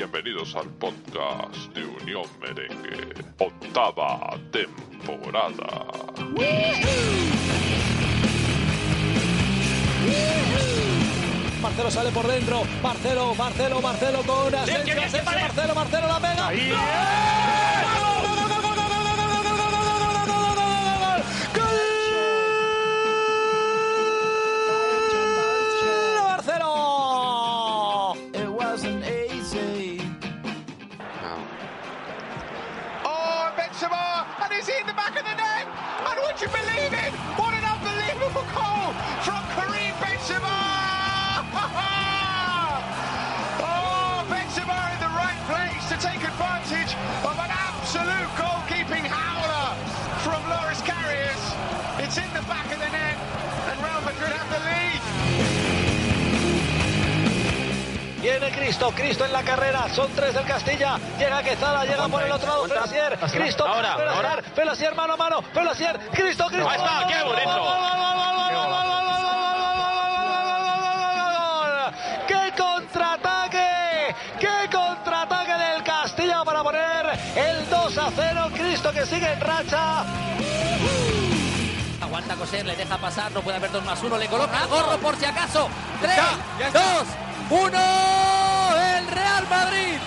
Bienvenidos al podcast de Unión Merengue, octava temporada. Marcelo sale por dentro. Marcelo, Marcelo, Marcelo con Asensio, Asensio, Marcelo, Marcelo la pega. ¡Gol! Advantage of an absolute goalkeeping howler from Loris Karius. It's in the back of the net, and Real Madrid have the lead. Viene Cristo, Cristo en la carrera, son tres del Castilla, llega Quezada, llega por el otro lado Felasier, Cristo, Ahora, Felasier, ahora. Felasier mano a mano, Felasier, Cristo, Cristo. Ahí está, qué bonito. 2 a 0! Cristo que sigue en racha. Aguanta coser, le deja pasar, no puede haber dos más uno, le coloca gorro por si acaso. Tres, ya está. dos, uno. El Real Madrid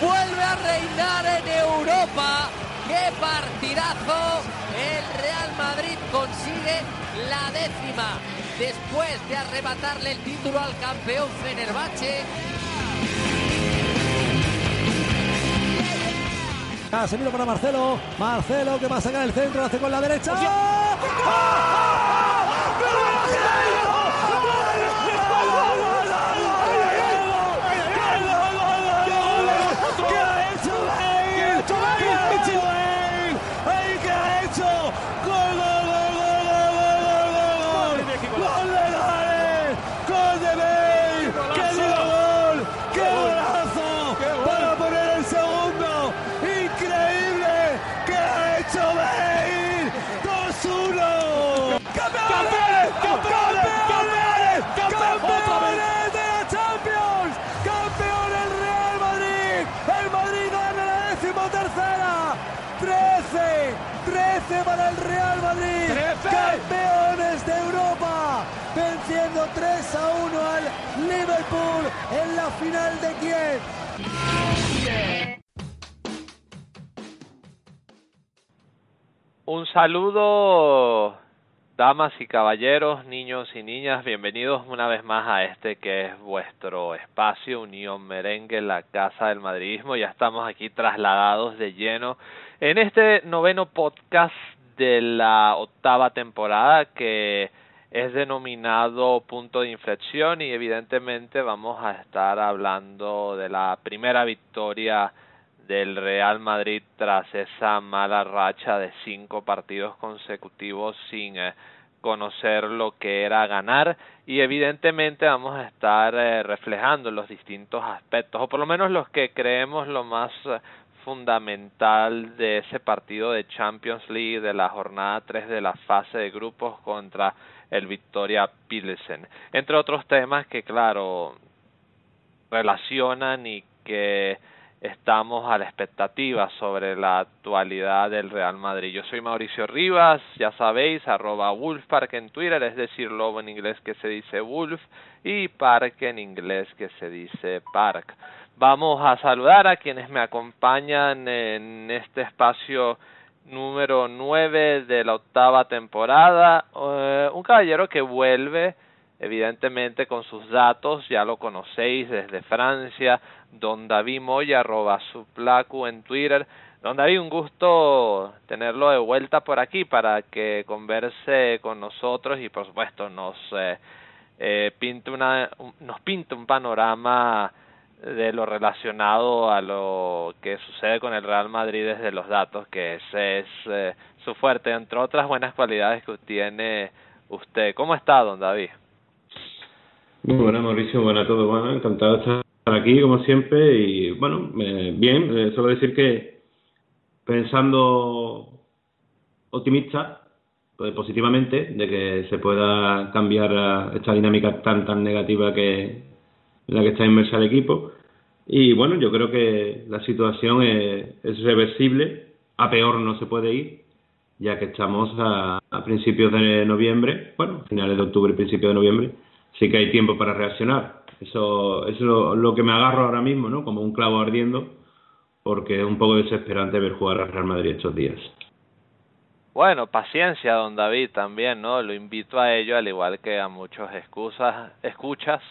vuelve a reinar en Europa. ¡Qué partidazo! El Real Madrid consigue la décima después de arrebatarle el título al campeón Fenerbahce. Casemiro para Marcelo. Marcelo que va a sacar el centro, lo hace con la derecha. ¿Qué en la final de Kiev. Un saludo, damas y caballeros, niños y niñas, bienvenidos una vez más a este que es vuestro espacio Unión Merengue, la Casa del Madridismo. Ya estamos aquí trasladados de lleno en este noveno podcast de la octava temporada que es denominado punto de inflexión y evidentemente vamos a estar hablando de la primera victoria del Real Madrid tras esa mala racha de cinco partidos consecutivos sin eh, conocer lo que era ganar. Y evidentemente vamos a estar eh, reflejando los distintos aspectos o por lo menos los que creemos lo más eh, fundamental de ese partido de Champions League de la jornada 3 de la fase de grupos contra el Victoria Pilsen entre otros temas que claro relacionan y que estamos a la expectativa sobre la actualidad del Real Madrid. Yo soy Mauricio Rivas, ya sabéis, arroba Wolfpark en Twitter, es decir, lobo en inglés que se dice Wolf y Park en inglés que se dice Park. Vamos a saludar a quienes me acompañan en este espacio número 9 de la octava temporada. Eh, un caballero que vuelve evidentemente con sus datos, ya lo conocéis desde Francia, don David Moya, arroba su placu en Twitter. Don David, un gusto tenerlo de vuelta por aquí para que converse con nosotros y por supuesto nos eh, eh, una, un- nos pinte un panorama de lo relacionado a lo que sucede con el Real Madrid desde los datos, que ese es eh, su fuerte, entre otras buenas cualidades que tiene usted. ¿Cómo está, don David? Muy buenas, Mauricio. Buenas a todos. Bueno, encantado de estar aquí, como siempre. Y bueno, eh, bien, eh, solo decir que pensando optimista, pues, positivamente, de que se pueda cambiar eh, esta dinámica tan tan negativa que en la que está inmersa el equipo. Y bueno, yo creo que la situación es, reversible, a peor no se puede ir, ya que estamos a, principios de noviembre, bueno, finales de octubre, principios de noviembre, sí que hay tiempo para reaccionar. Eso, es lo, que me agarro ahora mismo, ¿no? Como un clavo ardiendo, porque es un poco desesperante ver jugar al Real Madrid estos días. Bueno, paciencia, don David, también, ¿no? Lo invito a ello, al igual que a muchos excusas, escuchas.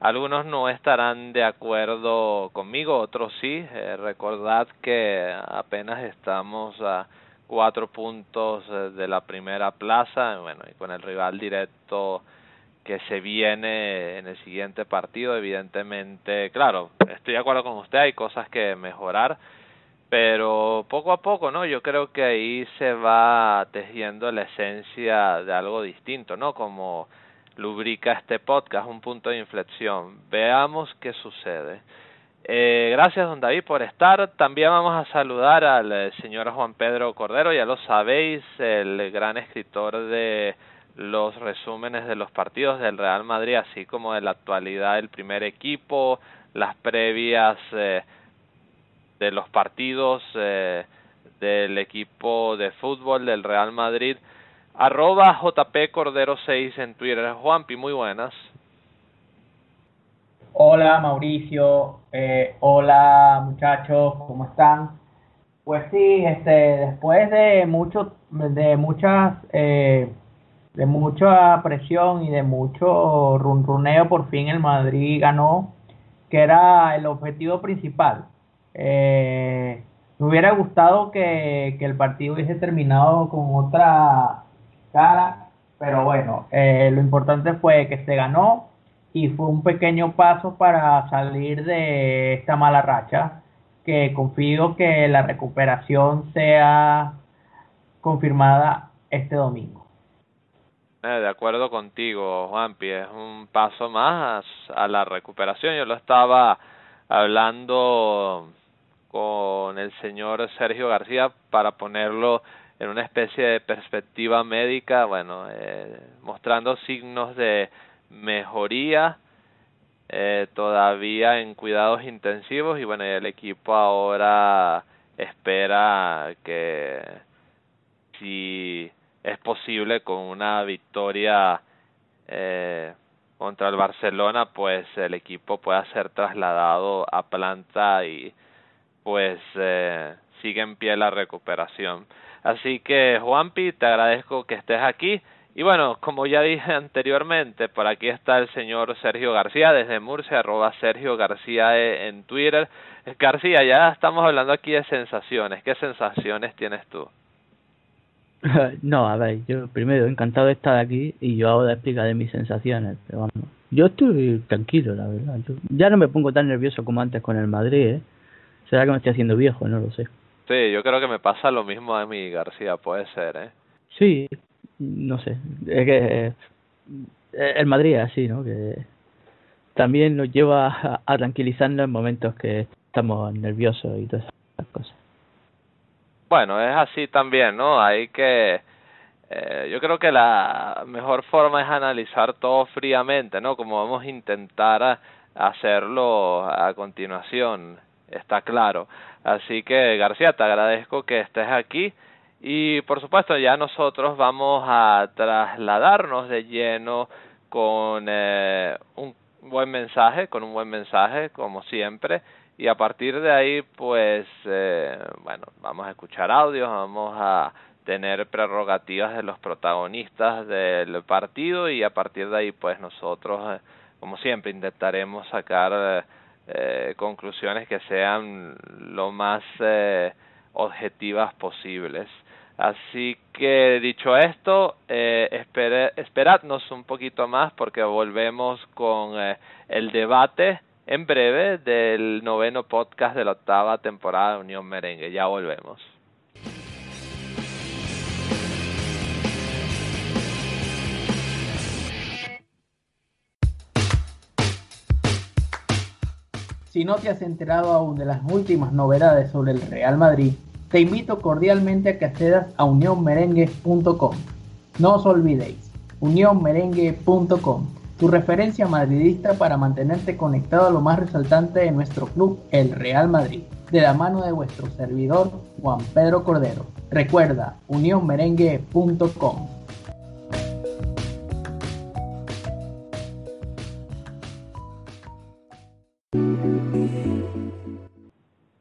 Algunos no estarán de acuerdo conmigo, otros sí. Eh, recordad que apenas estamos a cuatro puntos eh, de la primera plaza, bueno, y con el rival directo que se viene en el siguiente partido, evidentemente, claro, estoy de acuerdo con usted, hay cosas que mejorar, pero poco a poco, ¿no? Yo creo que ahí se va tejiendo la esencia de algo distinto, ¿no? Como lubrica este podcast, un punto de inflexión. Veamos qué sucede. Eh, gracias, don David, por estar. También vamos a saludar al eh, señor Juan Pedro Cordero, ya lo sabéis, el gran escritor de los resúmenes de los partidos del Real Madrid, así como de la actualidad del primer equipo, las previas eh, de los partidos eh, del equipo de fútbol del Real Madrid. Arroba JP Cordero 6 en Twitter. Juanpi, muy buenas. Hola Mauricio, eh, hola muchachos, ¿cómo están? Pues sí, este, después de mucho, de muchas, eh, de mucha presión y de mucho runruneo, por fin el Madrid ganó, que era el objetivo principal. Eh, me hubiera gustado que, el partido hubiese terminado con otra cara, pero bueno, eh, lo importante fue que se ganó y fue un pequeño paso para salir de esta mala racha, que confío que la recuperación sea confirmada este domingo. Eh, de acuerdo contigo, Juanpi, es un paso más a la recuperación. Yo lo estaba hablando con el señor Sergio García para ponerlo en una especie de perspectiva médica, bueno, eh, mostrando signos de mejoría eh, todavía en cuidados intensivos y bueno, el equipo ahora espera que si es posible con una victoria eh, contra el Barcelona, pues el equipo pueda ser trasladado a planta y pues eh, sigue en pie la recuperación. Así que Juanpi, te agradezco que estés aquí. Y bueno, como ya dije anteriormente, por aquí está el señor Sergio García desde Murcia, arroba Sergio García e en Twitter. García, ya estamos hablando aquí de sensaciones. ¿Qué sensaciones tienes tú? No, a ver, yo primero encantado de estar aquí y yo ahora explicar de mis sensaciones. Pero vamos, yo estoy tranquilo, la verdad. ya no me pongo tan nervioso como antes con el Madrid, ¿eh? ¿Será que me estoy haciendo viejo? No lo sé. Sí, yo creo que me pasa lo mismo a mí, García, puede ser, ¿eh? Sí, no sé. Es que eh, el Madrid es así, ¿no? Que también nos lleva a, a tranquilizarnos en momentos que estamos nerviosos y todas esas cosas. Bueno, es así también, ¿no? Hay que... Eh, yo creo que la mejor forma es analizar todo fríamente, ¿no? Como vamos a intentar hacerlo a continuación está claro. Así que García, te agradezco que estés aquí. Y por supuesto ya nosotros vamos a trasladarnos de lleno con eh, un buen mensaje, con un buen mensaje como siempre. Y a partir de ahí pues eh, bueno vamos a escuchar audios, vamos a tener prerrogativas de los protagonistas del partido y a partir de ahí pues nosotros eh, como siempre intentaremos sacar eh, conclusiones que sean lo más eh, objetivas posibles. Así que dicho esto, eh, esperadnos un poquito más porque volvemos con eh, el debate en breve del noveno podcast de la octava temporada de Unión Merengue. Ya volvemos. Si no te has enterado aún de las últimas novedades sobre el Real Madrid, te invito cordialmente a que accedas a unionmerengue.com. No os olvidéis, unionmerengue.com, tu referencia madridista para mantenerte conectado a lo más resaltante de nuestro club, el Real Madrid, de la mano de vuestro servidor Juan Pedro Cordero. Recuerda, unionmerengue.com.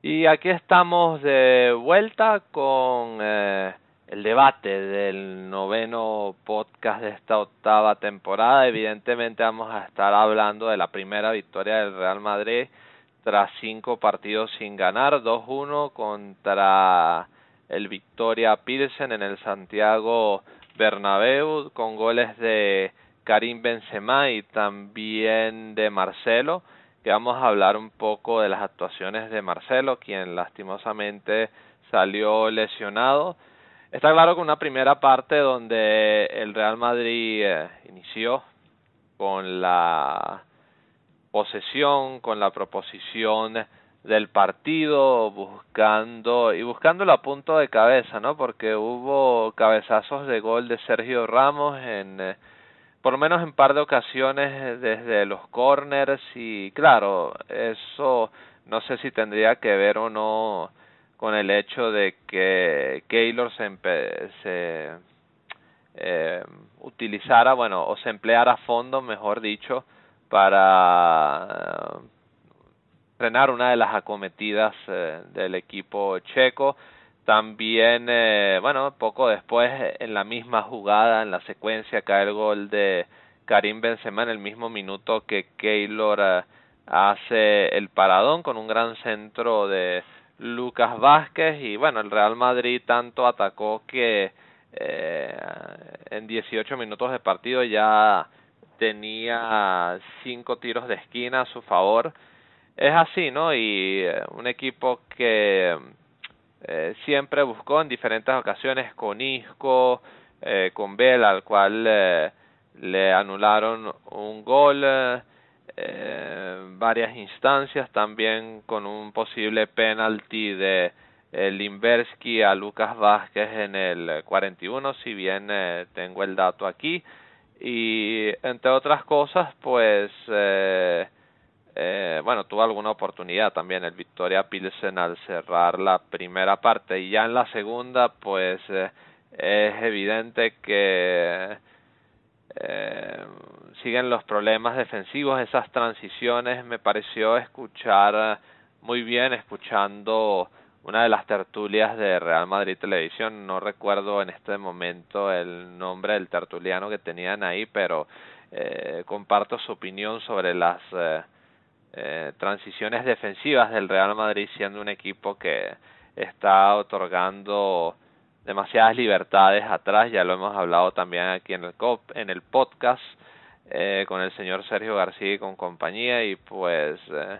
Y aquí estamos de vuelta con eh, el debate del noveno podcast de esta octava temporada. Evidentemente vamos a estar hablando de la primera victoria del Real Madrid tras cinco partidos sin ganar, 2-1 contra el Victoria Pilsen en el Santiago Bernabéu con goles de Karim Benzema y también de Marcelo que vamos a hablar un poco de las actuaciones de Marcelo, quien lastimosamente salió lesionado Está claro que una primera parte donde el Real Madrid eh, inició con la posesión, con la proposición del partido, buscando y buscando a punto de cabeza, ¿no? Porque hubo cabezazos de gol de Sergio Ramos en eh, por lo menos en par de ocasiones desde los corners y claro, eso no sé si tendría que ver o no con el hecho de que Keylor se, se eh, utilizara, bueno, o se empleara a fondo, mejor dicho, para eh, frenar una de las acometidas eh, del equipo checo. También, eh, bueno, poco después, en la misma jugada, en la secuencia, cae el gol de Karim Benzema en el mismo minuto que Keylor eh, hace el paradón con un gran centro de Lucas Vázquez y bueno, el Real Madrid tanto atacó que eh, en 18 minutos de partido ya tenía cinco tiros de esquina a su favor. Es así, ¿no? Y eh, un equipo que eh, siempre buscó en diferentes ocasiones con Isco, eh, con Bell, al cual eh, le anularon un gol, eh, varias instancias, también con un posible penalti de eh, Limberski a Lucas Vázquez en el 41, si bien eh, tengo el dato aquí. Y entre otras cosas, pues, eh, eh, bueno, tuvo alguna oportunidad también el Victoria Pilsen al cerrar la primera parte. Y ya en la segunda, pues, eh, es evidente que eh, siguen los problemas defensivos, esas transiciones, me pareció escuchar muy bien, escuchando una de las tertulias de Real Madrid Televisión, no recuerdo en este momento el nombre del tertuliano que tenían ahí, pero eh, comparto su opinión sobre las eh, eh, transiciones defensivas del Real Madrid siendo un equipo que está otorgando demasiadas libertades atrás, ya lo hemos hablado también aquí en el en el podcast eh, con el señor Sergio García y con compañía. Y pues eh,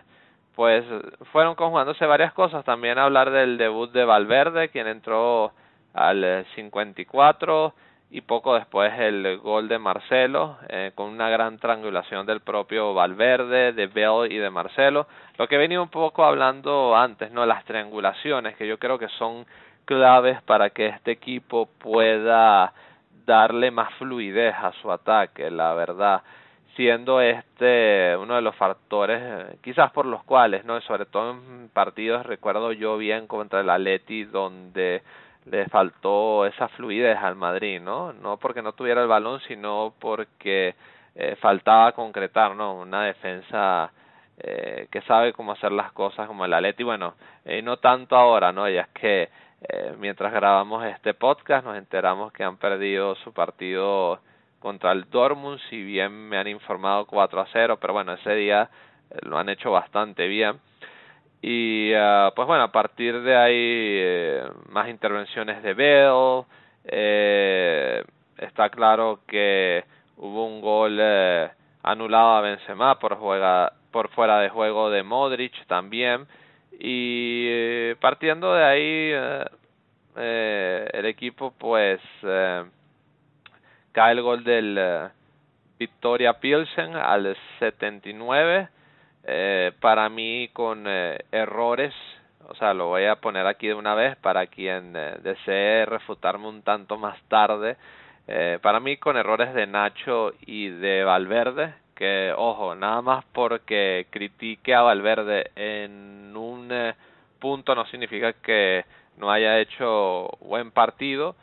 pues fueron conjugándose varias cosas, también hablar del debut de Valverde, quien entró al 54 y poco después el gol de Marcelo, eh, con una gran triangulación del propio Valverde, de Bell y de Marcelo. Lo que venía un poco hablando antes, ¿no? Las triangulaciones, que yo creo que son claves para que este equipo pueda darle más fluidez a su ataque, la verdad, siendo este uno de los factores eh, quizás por los cuales, no, sobre todo en partidos recuerdo yo bien contra el Atleti donde le faltó esa fluidez al Madrid, ¿no? No porque no tuviera el balón, sino porque eh, faltaba concretar, ¿no? Una defensa eh, que sabe cómo hacer las cosas como el Atleti, bueno, eh, no tanto ahora, ¿no? Ya es que eh, mientras grabamos este podcast nos enteramos que han perdido su partido contra el Dortmund, si bien me han informado 4 a 0, pero bueno, ese día eh, lo han hecho bastante bien. Y uh, pues bueno, a partir de ahí eh, más intervenciones de Bell, eh, está claro que hubo un gol eh, anulado a Benzema por juega por fuera de juego de Modric también. Y eh, partiendo de ahí eh, el equipo pues cae el gol del Victoria Pilsen al 79 eh, para mí con eh, errores o sea lo voy a poner aquí de una vez para quien eh, desee refutarme un tanto más tarde eh, para mí con errores de Nacho y de Valverde que, ojo, nada más porque critique a Valverde en un eh, punto no significa que no haya hecho buen partido.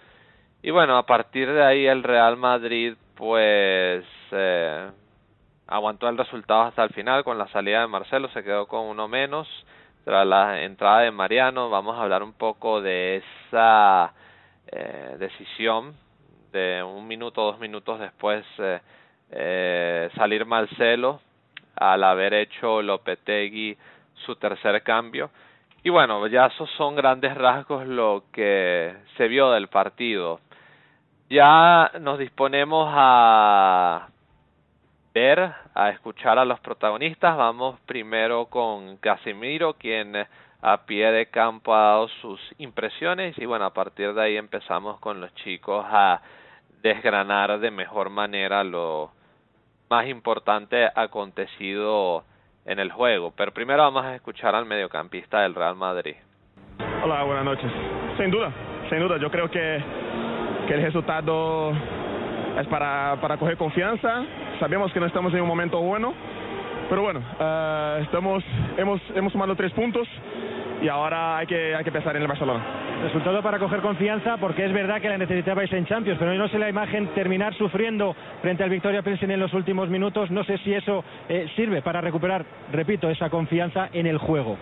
Y bueno, a partir de ahí el Real Madrid pues eh, aguantó el resultado hasta el final con la salida de Marcelo, se quedó con uno menos. Tras la entrada de Mariano, vamos a hablar un poco de esa eh, decisión de un minuto, dos minutos después eh, eh, salir Marcelo al haber hecho Lopetegui su tercer cambio. Y bueno, ya esos son grandes rasgos lo que se vio del partido. Ya nos disponemos a ver, a escuchar a los protagonistas. Vamos primero con Casimiro, quien a pie de campo ha dado sus impresiones y bueno, a partir de ahí empezamos con los chicos a desgranar de mejor manera lo más importante acontecido en el juego. Pero primero vamos a escuchar al mediocampista del Real Madrid. Hola, buenas noches. Sin duda, sin duda, yo creo que, que el resultado es para, para coger confianza. Sabemos que no estamos en un momento bueno, pero bueno, uh, estamos, hemos, hemos sumado tres puntos y ahora hay que, hay que pensar en el Barcelona. Resultado para coger confianza porque es verdad que la necesitabais en Champions, pero no sé la imagen terminar sufriendo frente al Victoria Pilsen en los últimos minutos. No sé si eso eh, sirve para recuperar, repito, esa confianza en el juego.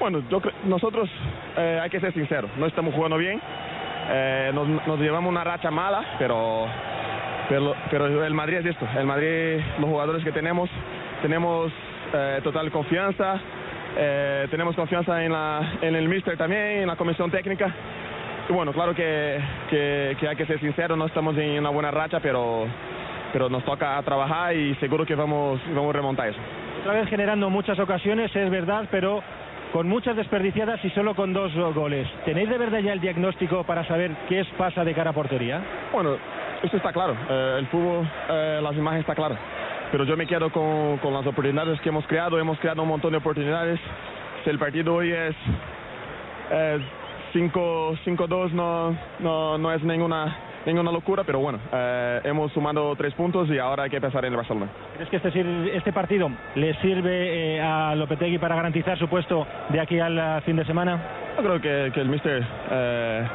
Bueno, yo, nosotros eh, hay que ser sinceros, no estamos jugando bien, eh, nos, nos, llevamos una racha mala, pero, pero, pero el Madrid es esto, el Madrid, los jugadores que tenemos, tenemos eh, total confianza, eh, tenemos confianza en, la, en el míster también, en la comisión técnica. Y bueno, claro que, que, que, hay que ser sincero, no estamos en una buena racha, pero, pero nos toca trabajar y seguro que vamos, vamos a remontar eso. Otra vez generando muchas ocasiones, es verdad, pero con muchas desperdiciadas y solo con dos goles. ¿Tenéis de verdad ya el diagnóstico para saber qué es pasa de cara a portería? Bueno, eso está claro. Eh, el fútbol, eh, las imágenes está claro pero yo me quedo con, con, las oportunidades que hemos creado. Hemos creado un montón de oportunidades. Si el partido hoy es 5-2, no, no, no es ninguna, ninguna locura, pero bueno, eh, hemos sumado tres puntos y ahora hay que pensar en el Barcelona. ¿Crees que este, este partido le sirve eh, a Lopetegui para garantizar su puesto de aquí al fin de semana? Yo creo que, que el Mister eh,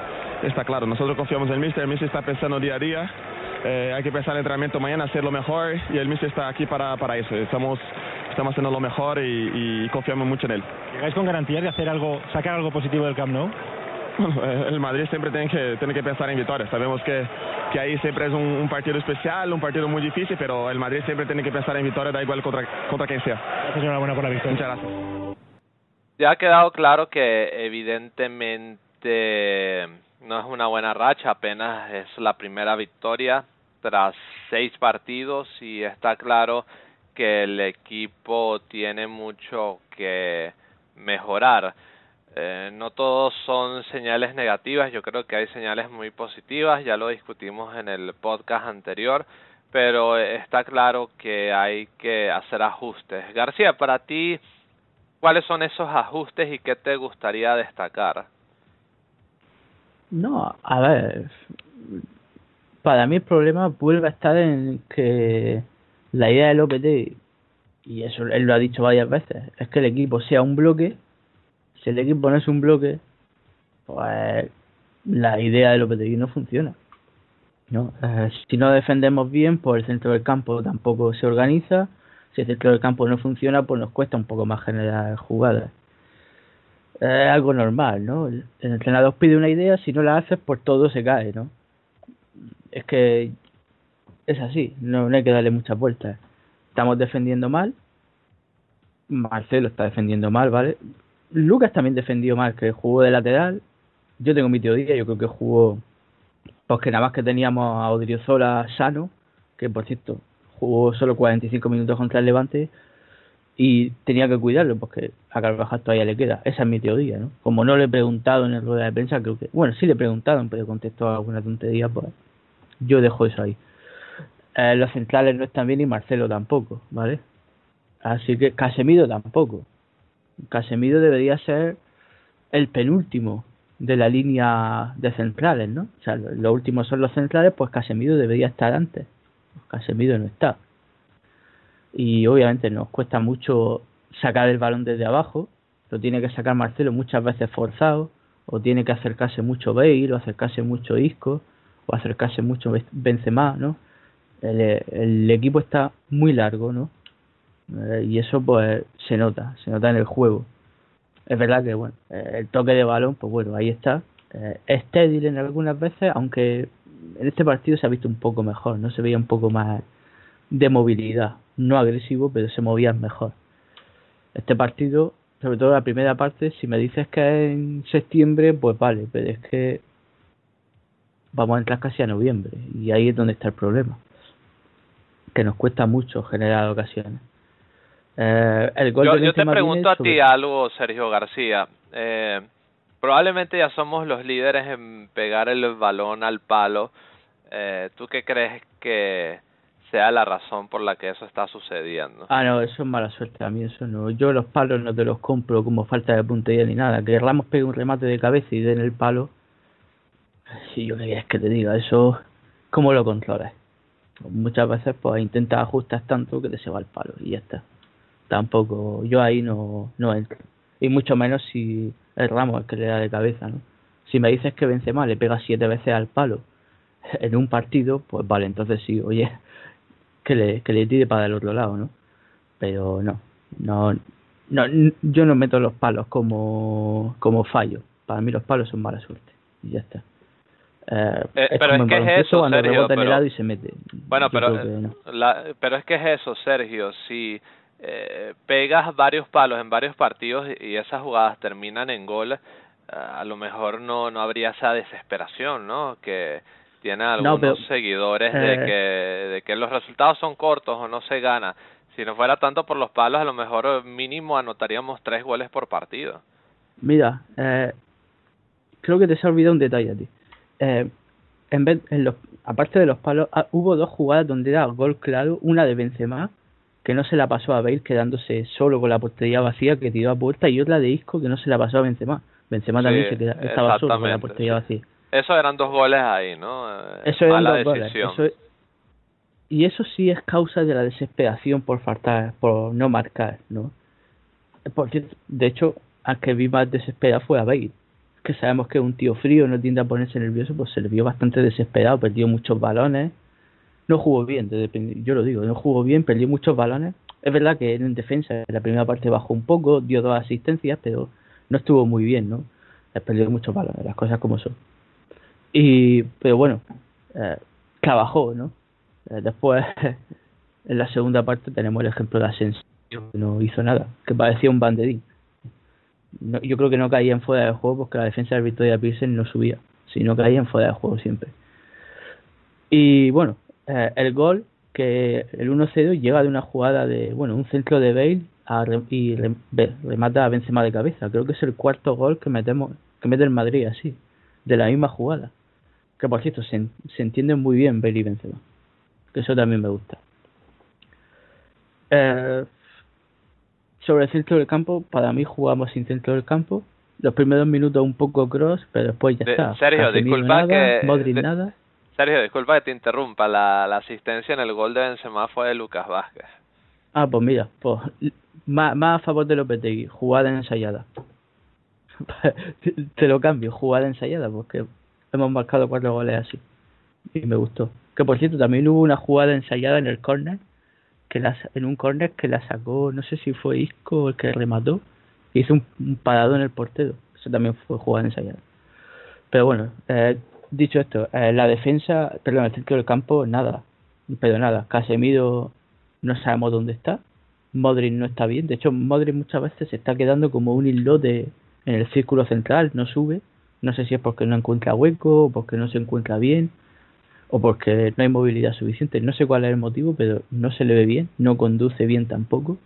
está claro. Nosotros confiamos en el Mister. El Mister está pensando día a día. Eh, hay que pensar en el entrenamiento mañana, hacer lo mejor y el Mister está aquí para, para eso. Estamos, estamos haciendo lo mejor y, y confiamos mucho en él. ¿Llegáis con garantías de hacer algo, sacar algo positivo del Camp Nou? el Madrid siempre tiene que, tiene que pensar en victorias. Sabemos que, que ahí siempre es un, un, partido especial, un partido muy difícil, pero el Madrid siempre tiene que pensar en victorias, da igual contra, contra quien sea. Gracias, enhorabuena por la victoria. Muchas gracias. Ya ha quedado claro que evidentemente no es una buena racha, apenas es la primera victoria tras seis partidos y está claro que el equipo tiene mucho que mejorar. Eh, no todos son señales negativas, yo creo que hay señales muy positivas, ya lo discutimos en el podcast anterior, pero está claro que hay que hacer ajustes. García, para ti, ¿cuáles son esos ajustes y qué te gustaría destacar? No, a ver, para mí el problema vuelve a estar en que la idea del OPT, y eso él lo ha dicho varias veces, es que el equipo sea un bloque. Si el equipo no es un bloque, pues la idea del OPT no funciona. ¿no? Eh, si no defendemos bien, pues el centro del campo tampoco se organiza. Si el centro del campo no funciona, pues nos cuesta un poco más generar jugadas. Es algo normal, ¿no? El, entrenador pide una idea, si no la haces, pues todo se cae, ¿no? es que es así, no, no hay que darle muchas vueltas. Estamos defendiendo mal, Marcelo está defendiendo mal, ¿vale? Lucas también defendió mal, que jugó de lateral. Yo tengo mi teoría, yo creo que jugó, pues que nada más que teníamos a Odriozola sano, que por cierto jugó solo 45 minutos contra el Levante y tenía que cuidarlo porque a Carvajal todavía le queda. Esa es mi teoría, ¿no? Como no le he preguntado en el rueda de prensa, creo que, bueno, sí le he preguntado, pero contestó alguna tontería, pues yo dejo eso ahí. Eh, los centrales no están bien y Marcelo tampoco, ¿vale? Así que Casemiro tampoco. Casemiro debería ser el penúltimo de la línea de centrales, ¿no? O sea, los últimos son los centrales, pues Casemiro debería estar antes. Casemiro no está. Y obviamente nos cuesta mucho sacar el balón desde abajo, lo tiene que sacar Marcelo muchas veces forzado, o tiene que acercarse mucho Bale, o acercarse mucho Isco, o acercarse mucho Benzema, ¿no? El, equipo está muy largo, ¿no? Eh, y eso pues se nota, se nota en el juego. Es verdad que bueno, eh, el toque de balón, pues bueno, ahí está. Eh, es en algunas veces, aunque en este partido se ha visto un poco mejor, no se veía un poco más de movilidad, no agresivo, pero se movía mejor. Este partido, sobre todo la primera parte, si me dices que es en septiembre, pues vale, pero es que vamos a entrar casi a noviembre y ahí es donde está el problema, que nos cuesta mucho generar ocasiones. Eh, el gol yo, te pregunto a ti algo, Sergio García. Eh, probablemente ya somos los líderes en pegar el balón al palo. Eh, ¿Tú qué crees que sea la razón por la que eso está sucediendo? Ah, no, eso es mala suerte. A mí eso no. Yo los palos no te los compro como falta de puntería ni nada. Que Ramos pegue un remate de cabeza y den el palo. Si yo qué que te diga, eso, ¿cómo lo controlas? Muchas veces pues intentas ajustar tanto que te se va el palo y ya está tampoco, yo ahí no, no entro. Y mucho menos si el Ramos el que le da de cabeza, ¿no? Si me dices que Benzema le pega siete veces al palo en un partido, pues vale, entonces sí, oye, que le, que le tire para el otro lado, ¿no? Pero no, no, no, yo no meto los palos como, como fallo. Para mí los palos son mala suerte. Y ya está. Eh, eh pero es que es eso, Sergio. Pero, y se mete. Bueno, pero, la, pero es que es eso, Sergio. Si eh, pegas varios palos en varios partidos y esas jugadas terminan en gol, eh, a lo mejor no, no habría esa desesperación, ¿no? Que tiene algunos seguidores de, eh, que, de que los resultados son cortos o no se gana. Si no fuera tanto por los palos, a lo mejor mínimo anotaríamos tres goles por partido. Mira, eh, creo que te se ha olvidado un detalle a ti. Eh, en vez, en los, aparte de los palos, ah, hubo dos jugadas donde era gol claro, una de Benzema que no se la pasó a Bale quedándose solo con la portería vacía que tiró a puerta y otra de Isco que no se la pasó a Benzema. Benzema también se estaba solo con la portería vacía. Eso eran dos goles ahí, ¿no? Eh, eso eran dos goles. y eso sí es causa de la desesperación por faltar, por no marcar, ¿no? Porque, de hecho, al que vi más desesperado fue a Bale. Que sabemos que es un tío frío, no tiende a ponerse nervioso, pues se le vio bastante desesperado, perdió muchos balones no jugó bien, yo lo digo, no jugó bien, perdió muchos balones. Es verdad que en defensa en la primera parte bajó un poco, dio dos asistencias, pero no estuvo muy bien, ¿no? Perdió muchos balones, las cosas como son. Y, pero bueno, eh, trabajó, ¿no? Eh, después, en la segunda parte tenemos el ejemplo de Asensio, que no hizo nada, que parecía un banderín. yo creo que no caía en fuera de juego porque la defensa de Victoria Pearson no subía, sino caía en fuera de juego siempre. Y bueno, eh, el gol que el 1-0 llega de una jugada de, bueno, un centro de Bale a y remata a Benzema de cabeza. Creo que es el cuarto gol que metemos que mete el Madrid así, de la misma jugada. Que por cierto, se, se entienden muy bien Bale y Benzema. Que eso también me gusta. Eh, sobre el centro del campo, para mí jugamos sin centro del campo. Los primeros minutos un poco cross, pero después ya está. Sergio, disculpa que... Modric nada. Sergio, disculpa que te interrumpa, la, la asistencia en el gol de Benzema fue de Lucas Vázquez. Ah, pues mira, pues más, más a favor de Lopetegui, jugada ensayada. te lo cambio, jugada ensayada, porque hemos marcado cuatro goles así. Y me gustó. Que por cierto, también hubo una jugada ensayada en el córner, que en un córner que la sacó, no sé si fue Isco el que remató, hizo un, un parado en el portero. Eso también fue jugada ensayada. Pero bueno, eh, dicho esto, eh, la defensa, perdón, el centro del campo, nada. Pero nada, Casemiro no sabemos dónde está. Modric no está bien. De hecho, Modric muchas veces se está quedando como un islote en el círculo central, no sube. No sé si es porque no encuentra hueco, o porque no se encuentra bien, o porque no hay movilidad suficiente. No sé cuál es el motivo, pero no se le ve bien, no conduce bien tampoco.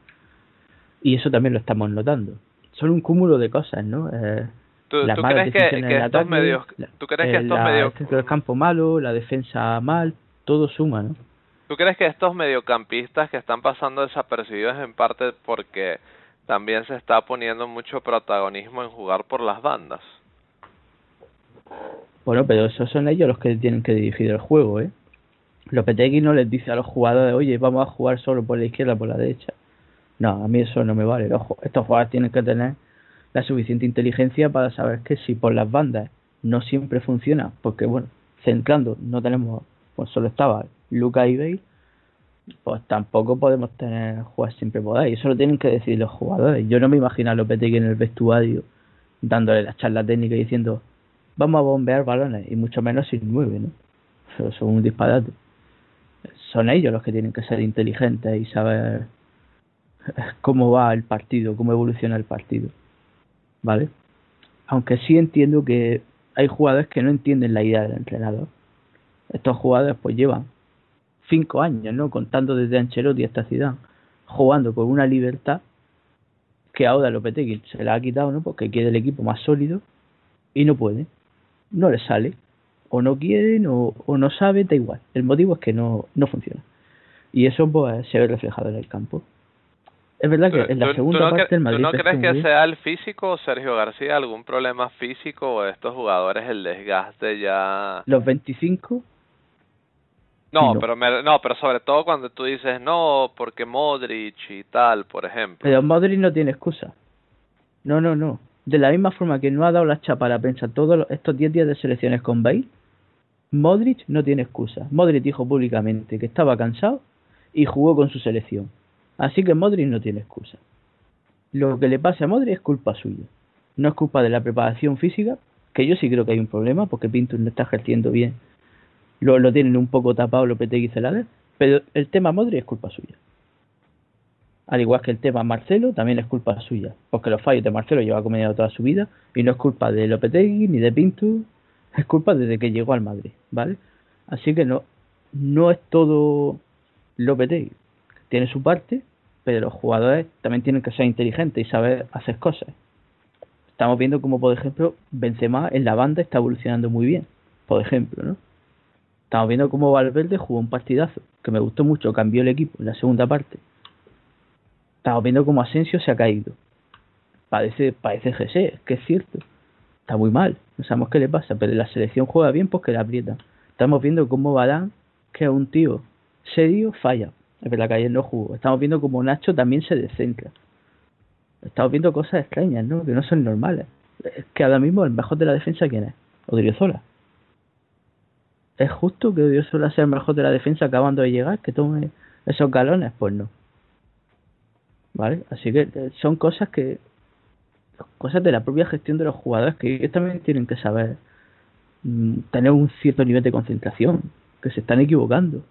Y eso también lo estamos notando. Son un cúmulo de cosas, ¿no? Eh, ¿Tú, crees que, estos medios, ¿tú crees que estos medios, el campo malo, la defensa mal, todo suma, ¿no? ¿Tú crees que estos mediocampistas que están pasando desapercibidos en parte porque también se está poniendo mucho protagonismo en jugar por las bandas? Bueno, pero esos son ellos los que tienen que dirigir el juego, ¿eh? Lopetegui no les dice a los jugadores, oye, vamos a jugar solo por la izquierda, por la derecha. No, a mí eso no me vale. estos jugadores tienen que tener la suficiente inteligencia para saber que si por las bandas no siempre funciona, porque bueno, centrando no tenemos, pues solo estaba Luca y Bale, pues tampoco podemos tener jugar siempre por ahí. Eso lo tienen que decir los jugadores. Yo no me imagino a Lopetegui en el vestuario dándole la charla técnica y diciendo vamos a bombear balones y mucho menos sin nueve, ¿no? Eso es un disparate. Son ellos los que tienen que ser inteligentes y saber cómo va el partido, cómo evoluciona el partido. ¿Vale? Aunque sí entiendo que hay jugadores que no entienden la idea del entrenador. Estos jugadores pues llevan cinco años, ¿no? Contando desde Ancelotti hasta Zidane, jugando con una libertad que ahora Lopetegui se la ha quitado, ¿no? Porque quiere el equipo más sólido y no puede, no le sale, o no quieren o, no sabe, da igual. El motivo es que no, no funciona. Y eso pues, se ve reflejado en el campo. Es verdad que en la segunda parte el Madrid. ¿Tú no crees que sea el físico, Sergio García, algún problema físico o estos jugadores, el desgaste ya. Los 25 no, pero no, pero sobre todo cuando tú dices no, porque Modric y tal, por ejemplo. Pero Modric no tiene excusa. No, no, no. De la misma forma que no ha dado la chapa a prensa todos estos 10 días de selecciones con Bale, Modric no tiene excusa. Modric dijo públicamente que estaba cansado y jugó con su selección. Así que Modric no tiene excusa. Lo que le pasa a Modric es culpa suya. No es culpa de la preparación física, que yo sí creo que hay un problema porque Pinto no está ejerciendo bien lo, lo tienen un poco tapado Lopetegui y Celades, pero el tema Modri es culpa suya. Al igual que el tema Marcelo, también es culpa suya, porque los fallos de Marcelo lleva cometiendo toda su vida y no es culpa de Lopetegui ni de Pinto, es culpa desde que llegó al Madrid, ¿vale? Así que no, no es todo Lopetegui, tiene su parte, pero los jugadores también tienen que ser inteligentes y saber hacer cosas. Estamos viendo como, por ejemplo, Benzema en la banda está evolucionando muy bien, por ejemplo, ¿no? Estamos viendo cómo Valverde jugó un partidazo, que me gustó mucho, cambió el equipo en la segunda parte. Estamos viendo cómo Asensio se ha caído. Parece, parece GC, que es cierto. Está muy mal, no sabemos qué le pasa, pero la selección juega bien porque la aprieta. Estamos viendo cómo Balán, que es un tío serio, falla. Es verdad que ayer no jugó. Estamos viendo cómo Nacho también se descentra. Estamos viendo cosas extrañas, ¿no? Que no son normales. Es que ahora mismo el mejor de la defensa, ¿quién es? Odriozola. ¿Es justo que Dios suele ser mejor de la defensa acabando de llegar? Que tome esos galones, pues no. ¿Vale? Así que eh, son cosas que. cosas de la propia gestión de los jugadores que ellos también tienen que saber mm, tener un cierto nivel de concentración, que se están equivocando.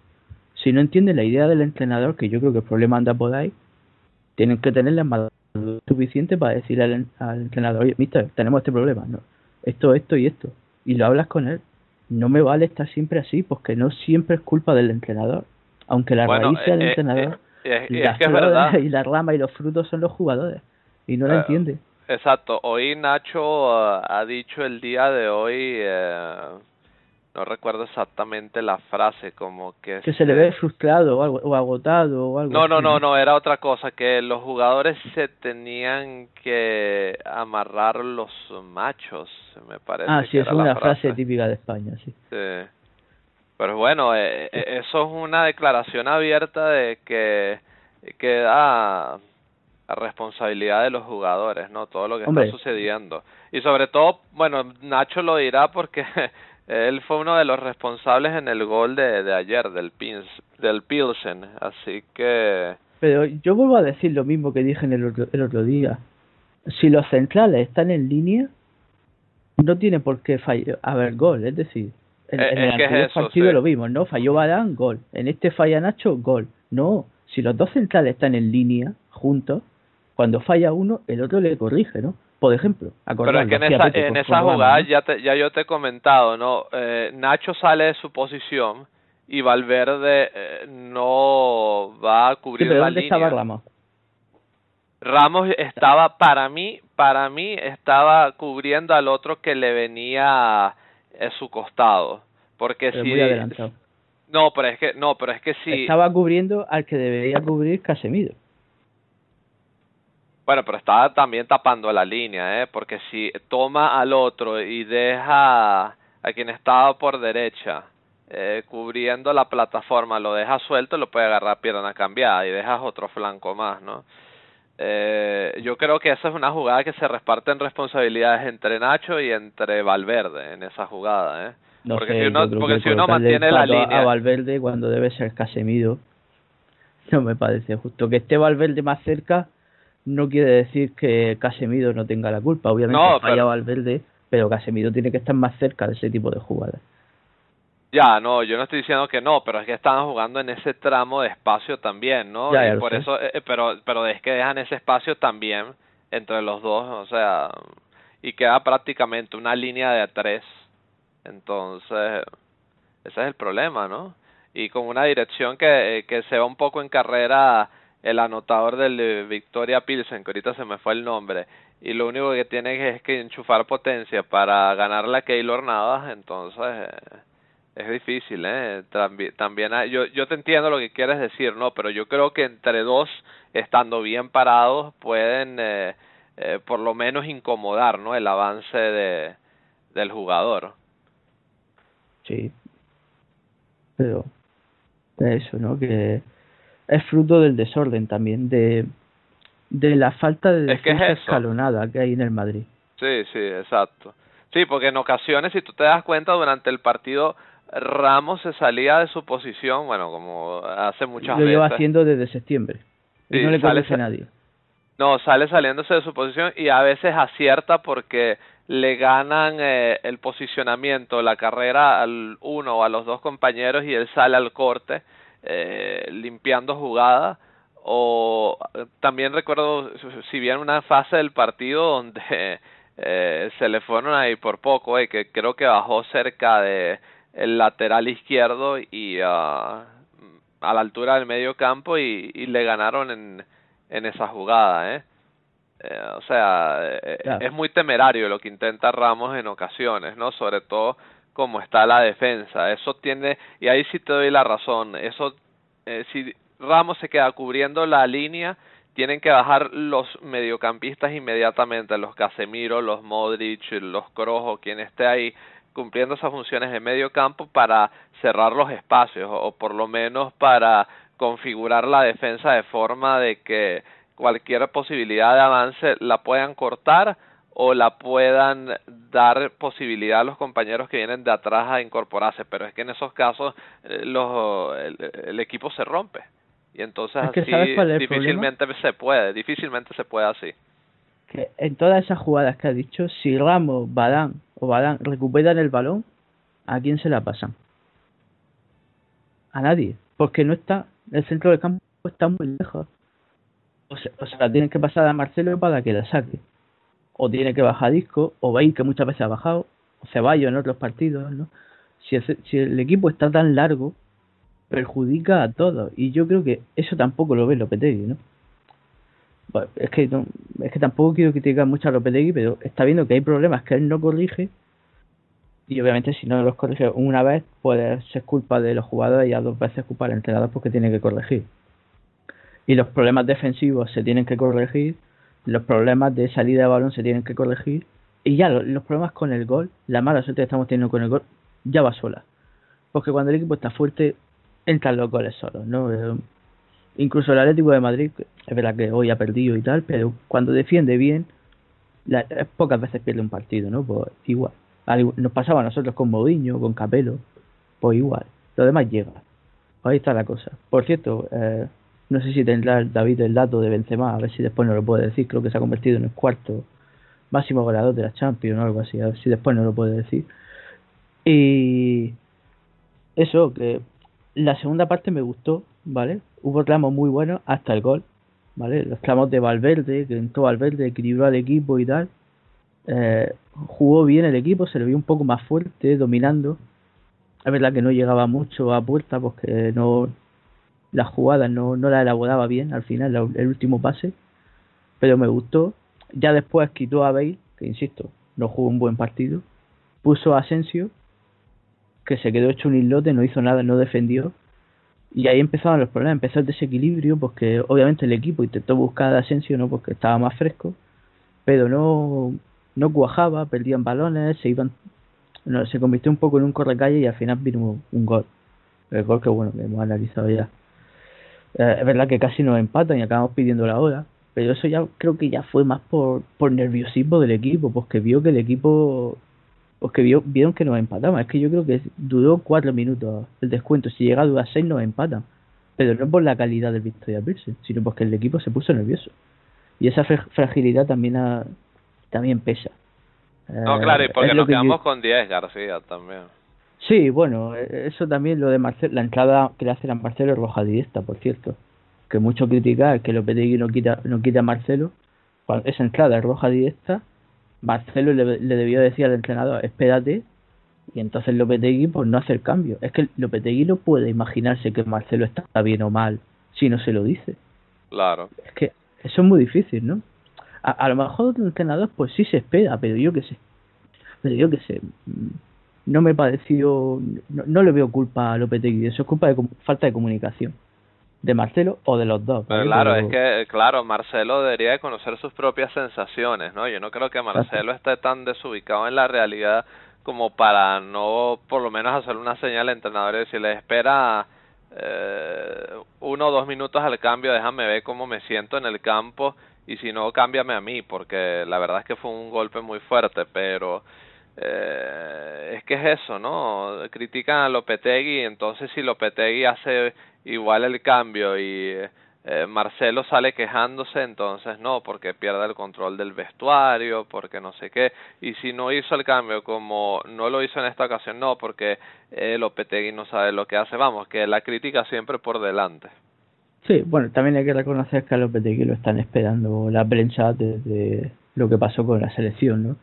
Si no entienden la idea del entrenador, que yo creo que el problema anda por ahí, tienen que tener la madurez suficiente para decirle al, al entrenador, oye, mister, tenemos este problema, ¿no? Esto, esto y esto. Y lo hablas con él no me vale estar siempre así, porque no siempre es culpa del entrenador. Aunque la raíz sea el eh, eh, entrenador, eh, y la rama y los frutos son los jugadores. Y no lo entiende. Exacto. Hoy Nacho ha dicho el día de hoy, no recuerdo exactamente la frase, como que... Que se le ve frustrado o, algo, o agotado o algo No, no, no, no, era otra cosa, que los jugadores se tenían que amarrar los machos, me parece. Ah, sí, es una frase. típica de España, sí. Sí. Pero bueno, eh, eh, eso es una declaración abierta de que queda a responsabilidad de los jugadores, ¿no? Todo lo que está sucediendo. Y sobre todo, bueno, Nacho lo dirá porque él fue uno de los responsables en el gol de, de ayer del, Pins, del Pilsen, así que... Pero yo vuelvo a decir lo mismo que dije en el otro, el otro día. Si los centrales están en línea, no tiene por qué fallar, haber gol, es decir, en, el anterior partido lo vimos, ¿no? Falló Badán, gol. En este falla Nacho, gol. No, si los dos centrales están en línea, juntos, cuando falla uno, el otro le corrige, ¿no? por ejemplo. Pero es que en esa, en esa jugada ya, te, ya yo te he comentado, ¿no? Eh, Nacho sale de su posición y Valverde eh, no va a cubrir la ¿dónde estaba Ramos? Ramos estaba, para mí, para mí, estaba cubriendo al otro que le venía a, su costado. Porque si... No, pero es que, no, pero es que si... Estaba cubriendo al que debería cubrir Casemiro. Bueno, pero estaba también tapando la línea, ¿eh? Porque si toma al otro y deja a quien estaba por derecha eh, cubriendo la plataforma, lo dejas suelto, lo puede agarrar pierna cambiada y dejas otro flanco más, ¿no? Eh, yo creo que esa es una jugada que se reparten responsabilidades entre Nacho y entre Valverde en esa jugada, ¿eh? No porque sé, si uno, porque que si uno mantiene la línea, A Valverde cuando debe ser Casemiro no me parece justo. Que esté Valverde más cerca no quiere decir que Casemiro no tenga la culpa. Obviamente No, falla pero- Valverde, pero Casemiro tiene que estar más cerca de ese tipo de jugadas. Ya, no, yo no estoy diciendo que no, pero es que estaban jugando en ese tramo de espacio también, ¿no? Ya, y por sé. eso, eh, pero, pero es que dejan ese espacio también entre los dos, o sea, y queda prácticamente una línea de tres. Entonces, ese es el problema, ¿no? Y con una dirección que, eh, que se va un poco en carrera el anotador del eh, Victoria Pilsen, que ahorita se me fue el nombre, y lo único que tiene es que enchufar potencia para ganarle a Keylor Navas, entonces eh, es difícil, ¿eh? También, también hay- yo, yo te entiendo lo que quieres decir, ¿no? Pero yo creo que entre dos, estando bien parados, pueden eh, eh, por lo menos incomodar, ¿no? El avance de, del jugador. Sí. Pero eso, ¿no? Que es fruto del desorden también, de, de la falta de Es que escalonada que hay en el Madrid. Sí, sí, exacto. Sí, porque en ocasiones, si tú te das cuenta, durante el partido Ramos se salía de su posición, bueno, como hace muchas Lo lleva veces. haciendo desde septiembre. Y no le sale a nadie. No, sale saliéndose de su posición y a veces acierta porque le ganan eh, el posicionamiento, la carrera al uno o a los dos compañeros y él sale al corte eh, limpiando jugada. O también recuerdo, si bien una fase del partido donde eh, se le fueron ahí por poco, eh, que creo que bajó cerca de el lateral izquierdo y ah, a la altura del medio campo y, y le ganaron en, en esa jugada, ¿eh? Eh, o sea, eh, Claro. es muy temerario lo que intenta Ramos en ocasiones, ¿no? Sobre todo como está la defensa. Eso tiene, y ahí sí te doy la razón, eso, eh, si Ramos se queda cubriendo la línea, tienen que bajar los mediocampistas inmediatamente, los Casemiro, los Modric, los Crojo, quien esté ahí cumpliendo esas funciones de medio campo para cerrar los espacios o, por lo menos para configurar la defensa de forma de que cualquier posibilidad de avance la puedan cortar o la puedan dar posibilidad a los compañeros que vienen de atrás a incorporarse, pero es que en esos casos eh, los, el, el equipo se rompe. Y entonces Es que así ¿sabes cuál es el difícilmente se puede, difícilmente se puede así. En todas esas jugadas que ha dicho, si Ramos, Badán o Badán recuperan el balón, ¿a quién se la pasan? A nadie. Porque no está, el centro del campo está muy lejos. O sea, o sea, la tienen que pasar a Marcelo para que la saque. O tiene que bajar disco, o Bale que muchas veces ha bajado, o Ceballos en otros partidos, ¿no? Si el, si el equipo está tan largo, perjudica a todos. Y yo creo que eso tampoco lo ve Lopetegui, ¿no? Bueno, es que es que tampoco quiero criticar mucho a Lopetegui, pero está viendo que hay problemas que él no corrige y obviamente si no los corrige una vez puede ser culpa de los jugadores y a dos veces culpa del entrenador porque tiene que corregir. Y los problemas defensivos se tienen que corregir, los problemas de salida de balón se tienen que corregir y ya lo- los problemas con el gol, la mala suerte que estamos teniendo con el gol, ya va sola. Porque cuando el equipo está fuerte, entran los goles solos, ¿no? Incluso el Atlético de Madrid, es verdad que hoy ha perdido y tal, pero cuando defiende bien, pocas veces pierde un partido, ¿no? Pues igual. Al igu- Nos pasaba a nosotros con Mourinho, con Capello, pues igual. Lo demás llega. Pues ahí está la cosa. Por cierto, eh, no sé si tendrá David el dato de Benzema, a ver si después nos lo puede decir. Creo que se ha convertido en el cuarto máximo goleador de la Champions o algo así. A ver si después nos lo puede decir. Y eso, que la segunda parte me gustó, ¿vale? Hubo tramos muy buenos hasta el gol, ¿vale? Los tramos de Valverde, que entró Valverde, equilibró al equipo y tal. Eh, jugó bien el equipo, se le vio un poco más fuerte, dominando. Es verdad que no llegaba mucho a puerta porque no las jugadas no, no las elaboraba bien al final, el último pase. Pero me gustó. Ya después quitó a Bale, que insisto, no jugó un buen partido. Puso a Asensio, que se quedó hecho un islote, no hizo nada, no defendió. Y ahí empezaron los problemas, empezó el desequilibrio, porque obviamente el equipo intentó buscar a Asensio, ¿no? Porque estaba más fresco, pero no, no cuajaba, perdían balones, se iban no, se convirtió un poco en un correcalle y al final vino un, gol. El gol que bueno, que hemos analizado ya. Eh, es verdad que casi nos empatan y acabamos pidiendo la hora, pero eso ya creo que ya fue más por, por nerviosismo del equipo, porque vio que el equipo, porque vio, vieron que nos empataban. Es que yo creo que duró cuatro minutos el descuento. Si llega a durar seis nos empatan. Pero no por la calidad del Victoria Pilsen, sino porque el equipo se puso nervioso. Y esa fragilidad también también pesa. No, claro, y porque nos quedamos con 10 García también. Sí, bueno, e, eso también lo de Marcelo, la entrada que le hace a Marcelo es roja directa, por cierto. Que mucho criticar que Lopetegui no quita, no quita a Marcelo. Esa entrada es roja directa, Marcelo le, le debió decir al entrenador, espérate, y entonces Lopetegui pues no hace el cambio. Es que Lopetegui no puede imaginarse que Marcelo está bien o mal si no se lo dice. Claro. Es que eso es muy difícil, ¿no? A, lo mejor otro entrenador pues sí se espera, pero yo qué sé. Pero yo qué sé. No me pareció, no, no le veo culpa a Lopetegui, eso es culpa de falta de comunicación de Marcelo o de los dos. claro, es que, claro, Marcelo debería de conocer sus propias sensaciones, ¿no? Yo no creo que Marcelo esté tan desubicado en la realidad como para no, por lo menos, hacer una señal al entrenador y decirle, espera eh, uno o dos minutos al cambio, déjame ver cómo me siento en el campo y si no, cámbiame a mí, porque la verdad es que fue un golpe muy fuerte, pero eh, es que es eso, ¿no? Critican a Lopetegui, entonces si Lopetegui hace igual el cambio y eh, Marcelo sale quejándose, entonces no, porque pierde el control del vestuario, porque no sé qué, y si no hizo el cambio como no lo hizo en esta ocasión, no, porque eh, Lopetegui no sabe lo que hace, vamos, que la crítica siempre por delante. Sí, bueno, también hay que reconocer que a Lopetegui lo están esperando la prensa desde lo que pasó con la selección, ¿no?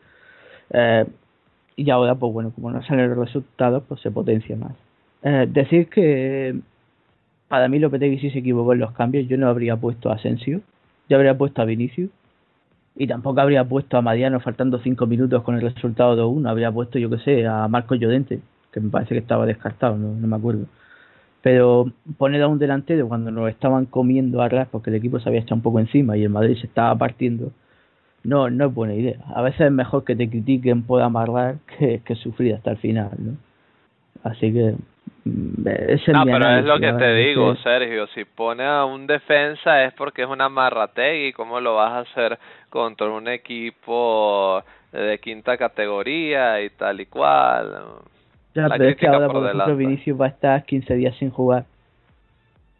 Eh, y ahora, pues bueno, como no salen los resultados, pues se potencia más. Eh, decir que para mí Lopetegui sí se equivocó en los cambios. Yo no habría puesto a Asensio, yo habría puesto a Vinicius y tampoco habría puesto a Mariano faltando cinco minutos con el resultado de 1 Habría puesto, yo que sé, a Marco Llodente, que me parece que estaba descartado, no, no me acuerdo. Pero poner a un delantero cuando nos estaban comiendo atrás porque el equipo se había echado un poco encima y el Madrid se estaba partiendo, no, no es buena idea. A veces es mejor que te critiquen por amarrar que, que sufrir hasta el final, ¿no? Así que Mm, no, pero es lo que te digo, Sergio. Si pone a un defensa es porque es una marrategui. ¿Cómo lo vas a hacer contra un equipo de quinta categoría y tal y cual? Ya, pero es que ahora, por, ejemplo, Vinicius va a estar 15 días sin jugar.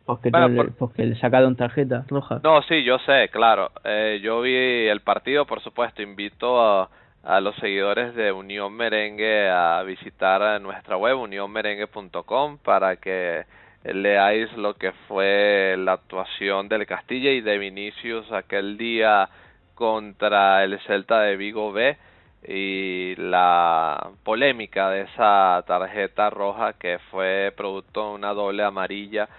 Porque, le, porque le sacaron tarjeta roja. No, sí, yo sé, claro. Eh, yo vi el partido, por supuesto. Invito a a los seguidores de Unión Merengue a visitar nuestra web unionmerengue.com para que leáis lo que fue la actuación del Castilla y de Vinicius aquel día contra el Celta de Vigo B y la polémica de esa tarjeta roja que fue producto de una doble amarilla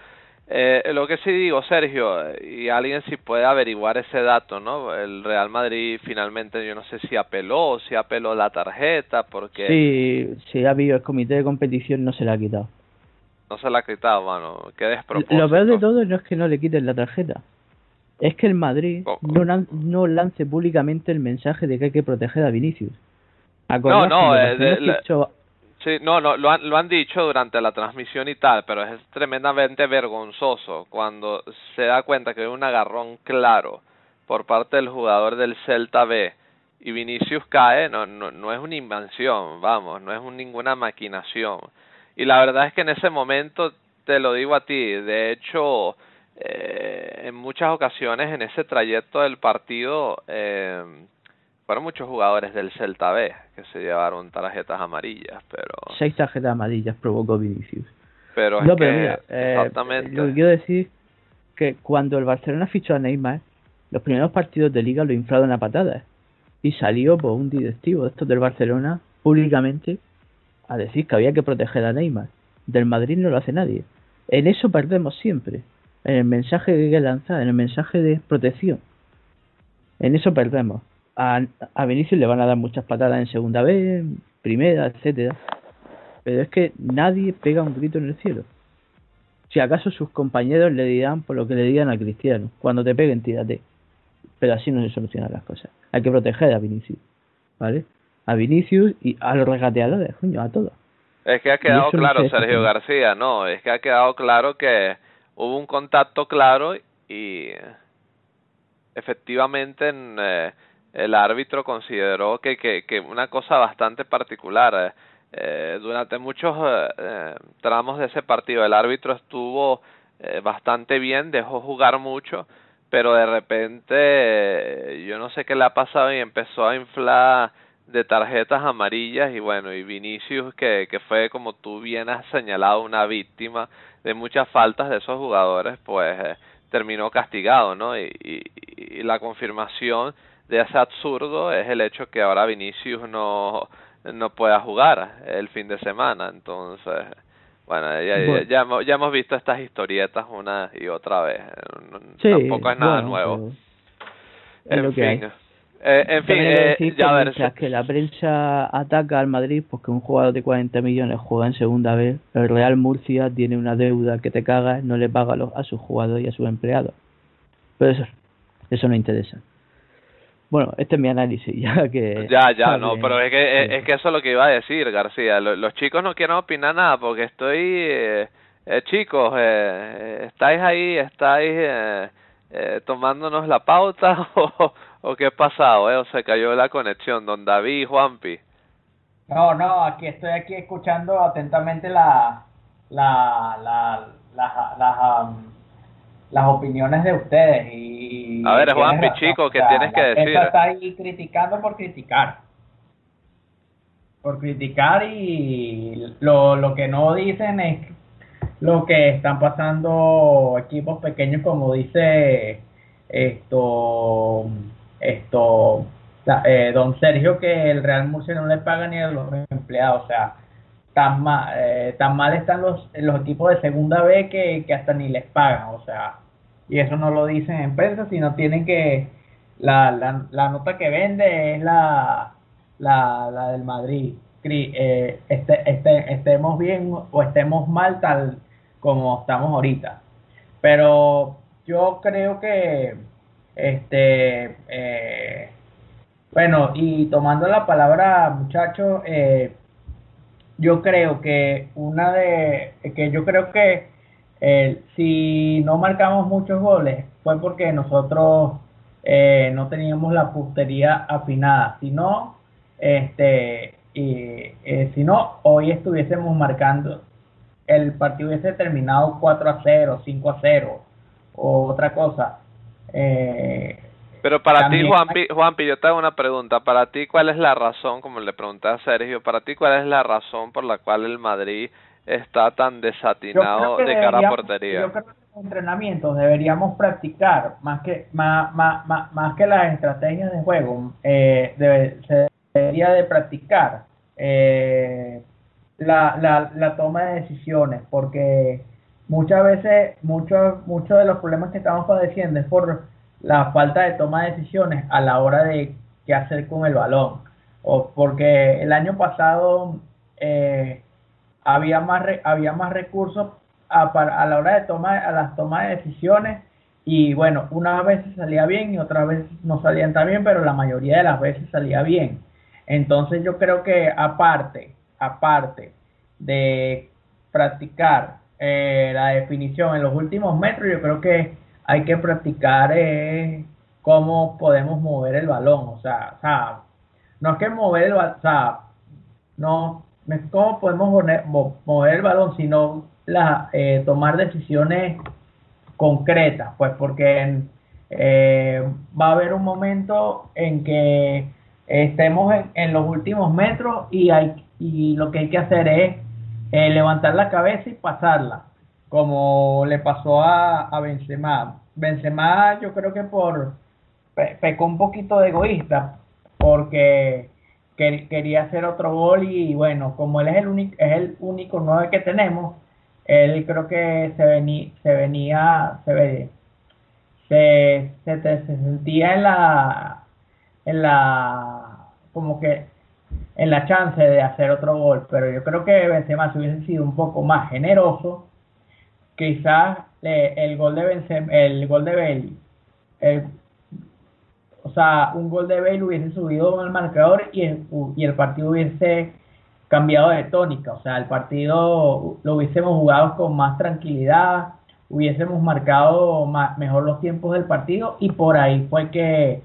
eh, lo que sí digo, Sergio, y alguien si puede averiguar ese dato, ¿no? El Real Madrid finalmente, yo no sé si apeló o si apeló la tarjeta, porque... Sí, sí ha habido, el comité de competición no se la ha quitado. No se la ha quitado, bueno, qué despropósito. Lo peor de todo no es que no le quiten la tarjeta, es que el Madrid no, no lance públicamente el mensaje de que hay que proteger a Vinicius. No, no, eh, Sí, no, no lo, han, lo han dicho durante la transmisión y tal, pero es tremendamente vergonzoso cuando se da cuenta que hay un agarrón claro por parte del jugador del Celta B y Vinicius cae, no, no, no es una invención, vamos, no es ninguna maquinación. Y la verdad es que en ese momento, te lo digo a ti, de hecho, eh, en muchas ocasiones en ese trayecto del partido, eh, fueron muchos jugadores del Celta B que se llevaron tarjetas amarillas, pero... Seis tarjetas amarillas provocó Vinicius. Pero es que, eh, exactamente... Lo que quiero decir que cuando el Barcelona fichó a Neymar, los primeros partidos de liga lo inflaron a patadas. Y salió por un directivo de estos del Barcelona públicamente a decir que había que proteger a Neymar. Del Madrid no lo hace nadie. En eso perdemos siempre. En el mensaje que hay que lanzar, en el mensaje de protección. En eso perdemos a, a Vinicius le van a dar muchas patadas en segunda vez, primera, etcétera. Pero es que nadie pega un grito en el cielo. Si acaso sus compañeros le dirán por lo que le digan a Cristiano, cuando te peguen, tírate. Pero así no se solucionan las cosas. Hay que proteger a Vinicius, ¿vale? a Vinicius y a los regateadores, coño, a todos. Es que ha quedado claro, Sergio García, no, es que ha quedado claro que hubo un contacto claro y efectivamente eh, el árbitro consideró que, que, que una cosa bastante particular. Eh, eh durante muchos eh, tramos de ese partido el árbitro estuvo bastante bien, dejó jugar mucho, pero de repente yo no sé qué le ha pasado y empezó a inflar de tarjetas amarillas y bueno, y Vinicius que, que fue como tú bien has señalado una víctima de muchas faltas de esos jugadores, pues eh, terminó castigado, ¿no? Y, y, la confirmación de ese absurdo es el hecho que ahora Vinicius no, no pueda jugar el fin de semana, entonces bueno, ya, ya, hemos, ya hemos visto estas historietas una y otra vez, tampoco es nada nuevo. Es lo que hay. Eh, en fin, eh, ya ver. que la prensa ataca al Madrid porque un jugador de 40 millones juega en segunda vez, el Real Murcia tiene una deuda que te caga, no le paga a sus jugadores y a sus empleados. Pero eso, eso no interesa. Bueno, este es mi análisis, ya que... Ya, ya, no, pero es que, es, que eso es lo que iba a decir, García. Los, chicos no quieren opinar nada porque estoy... Eh, eh chicos, eh, estáis ahí, estáis eh, tomándonos la pauta o, ¿O qué ha pasado, eh? ¿O se cayó la conexión, don David y Juanpi? No, no, aquí estoy aquí escuchando atentamente la, la, la, las, las opiniones de ustedes y... A ver, Juanpi, chico, ¿qué tienes que decir? está ahí criticando por criticar. Por criticar y lo, lo que no dicen es lo que están pasando equipos pequeños como dice esto esto eh, don Sergio que el Real Murcia no le paga ni a los empleados, o sea, tan mal, eh, tan mal están los, los equipos de segunda B que, que hasta ni les pagan, o sea, y eso no lo dicen en prensa, sino tienen que, la, la, la nota que vende es la, la, la del Madrid, eh, este, este, estemos bien o estemos mal tal como estamos ahorita, pero yo creo que este, eh, bueno, y tomando la palabra, muchachos, eh, yo creo que una de, que yo creo que eh, si no marcamos muchos goles fue porque nosotros eh, no teníamos la puntería afinada, si no, este, eh, si no, hoy estuviésemos marcando, el partido hubiese terminado 4 a 0, 5 a 0 o otra cosa eh, Pero para ti, Juanpi, Juanpi, yo te hago una pregunta. Para ti, ¿cuál es la razón, como le pregunté a Sergio, para ti, cuál es la razón por la cual el Madrid está tan desatinado de cara a portería? Yo creo que los entrenamientos deberíamos practicar más que más, más, más, que las estrategias de juego. Eh, se debería de practicar eh, la, la, la toma de decisiones porque muchas veces, muchos, muchos de los problemas que estamos padeciendo es por la falta de toma de decisiones a la hora de qué hacer con el balón. O porque el año pasado eh, había, más había más recursos a, a la hora de tomar a las tomas de decisiones y bueno, unas veces salía bien y otras veces no salían tan bien, pero la mayoría de las veces salía bien. Entonces yo creo que aparte, aparte de practicar eh, la definición en los últimos metros, yo creo que hay que practicar eh, cómo podemos mover el balón. O sea, o sea, no es que mover el balón, o sea, no, cómo podemos mover el balón, sino la, eh, tomar decisiones concretas, pues porque eh, va a haber un momento en que estemos en, los últimos metros y lo que hay que hacer es eh, levantar la cabeza y pasarla, como le pasó a, a Benzema. Benzema yo creo que por pecó un poquito de egoísta porque quería hacer otro gol y, bueno, como él es el único es el único 9 que tenemos, él creo que se venía se venía se se, se, se sentía en la en la como que en la chance de hacer otro gol, pero yo creo que Benzema si hubiese sido un poco más generoso, quizás el gol de Benzema, el gol de Belly, o sea, un gol de Bale hubiese subido el marcador y el, y el partido hubiese cambiado de tónica. O sea, el partido lo hubiésemos jugado con más tranquilidad, hubiésemos marcado más, mejor los tiempos del partido y por ahí fue que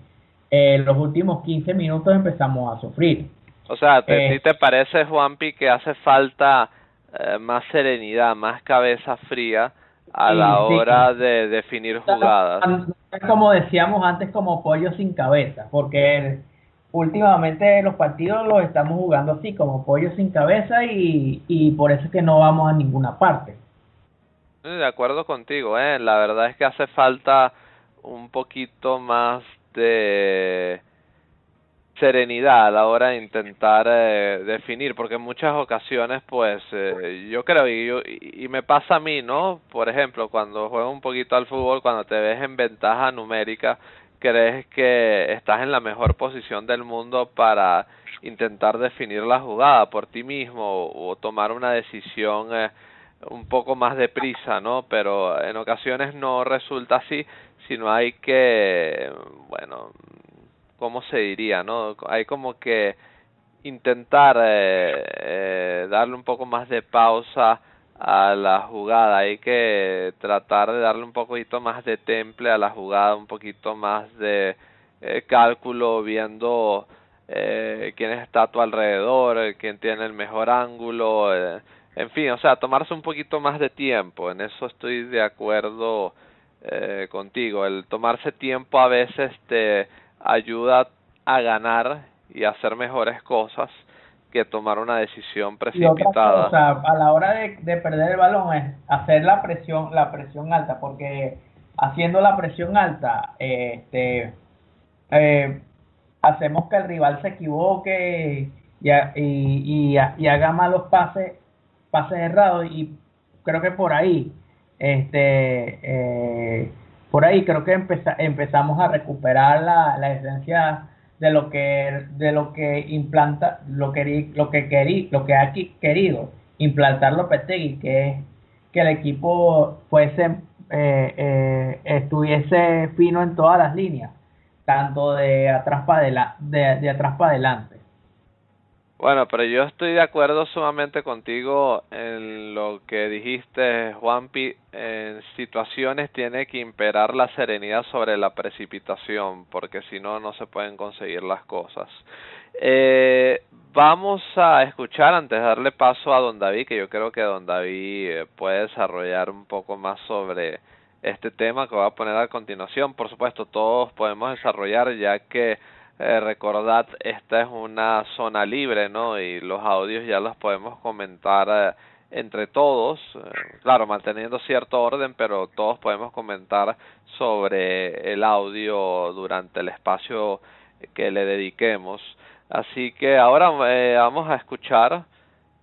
en los últimos 15 minutos empezamos a sufrir. O sea, ¿te, Eh, te parece, Juanpi, que hace falta eh, más serenidad, más cabeza fría a la sí. hora de definir jugadas? Como decíamos antes, como pollo sin cabeza, porque últimamente los partidos los estamos jugando así, como pollo sin cabeza y, y por eso es que no vamos a ninguna parte. De acuerdo contigo, ¿eh? La verdad es que hace falta un poquito más de serenidad a la hora de intentar eh, definir, porque en muchas ocasiones, pues, eh, yo creo, y, yo- y, me pasa a mí, ¿no? Por ejemplo, cuando juego un poquito al fútbol, cuando te ves en ventaja numérica, crees que estás en la mejor posición del mundo para intentar definir la jugada por ti mismo o, o tomar una decisión eh, un poco más deprisa, ¿no? Pero en ocasiones no resulta así, sino hay que, bueno, ¿cómo se diría, no? Hay como que intentar eh, eh, darle un poco más de pausa a la jugada, hay que tratar de darle un poquito más de temple a la jugada, un poquito más de eh, cálculo, viendo eh, quién está a tu alrededor, quién tiene el mejor ángulo, eh, en fin, o sea, tomarse un poquito más de tiempo, en eso estoy de acuerdo eh, contigo, el tomarse tiempo a veces te ayuda a ganar y a hacer mejores cosas que tomar una decisión precipitada. a la hora de, de perder el balón es hacer la presión, la presión alta, porque haciendo la presión alta, eh, este, eh, hacemos que el rival se equivoque y, y, y, y haga malos pases, pases errados y creo que por ahí, este, eh, por ahí creo que empeza- empezamos a recuperar la, esencia de lo que de lo que implanta lo que lo que querí, lo que ha querido implantar Lopetegui que es que el equipo fuese eh, eh, estuviese fino en todas las líneas tanto de atrás para adelante de, de atrás para adelante Bueno, pero yo estoy de acuerdo sumamente contigo en lo que dijiste, Juanpi. En situaciones tiene que imperar la serenidad sobre la precipitación, porque si no, no se pueden conseguir las cosas. Eh, vamos a escuchar, antes de darle paso a Don David, que yo creo que Don David eh, puede desarrollar un poco más sobre este tema que voy a poner a continuación. Por supuesto, todos podemos desarrollar, ya que eh, recordad, esta es una zona libre, ¿no? Y los audios ya los podemos comentar eh, entre todos, eh, claro, manteniendo cierto orden, pero todos podemos comentar sobre el audio durante el espacio que le dediquemos. Así que ahora vamos a escuchar,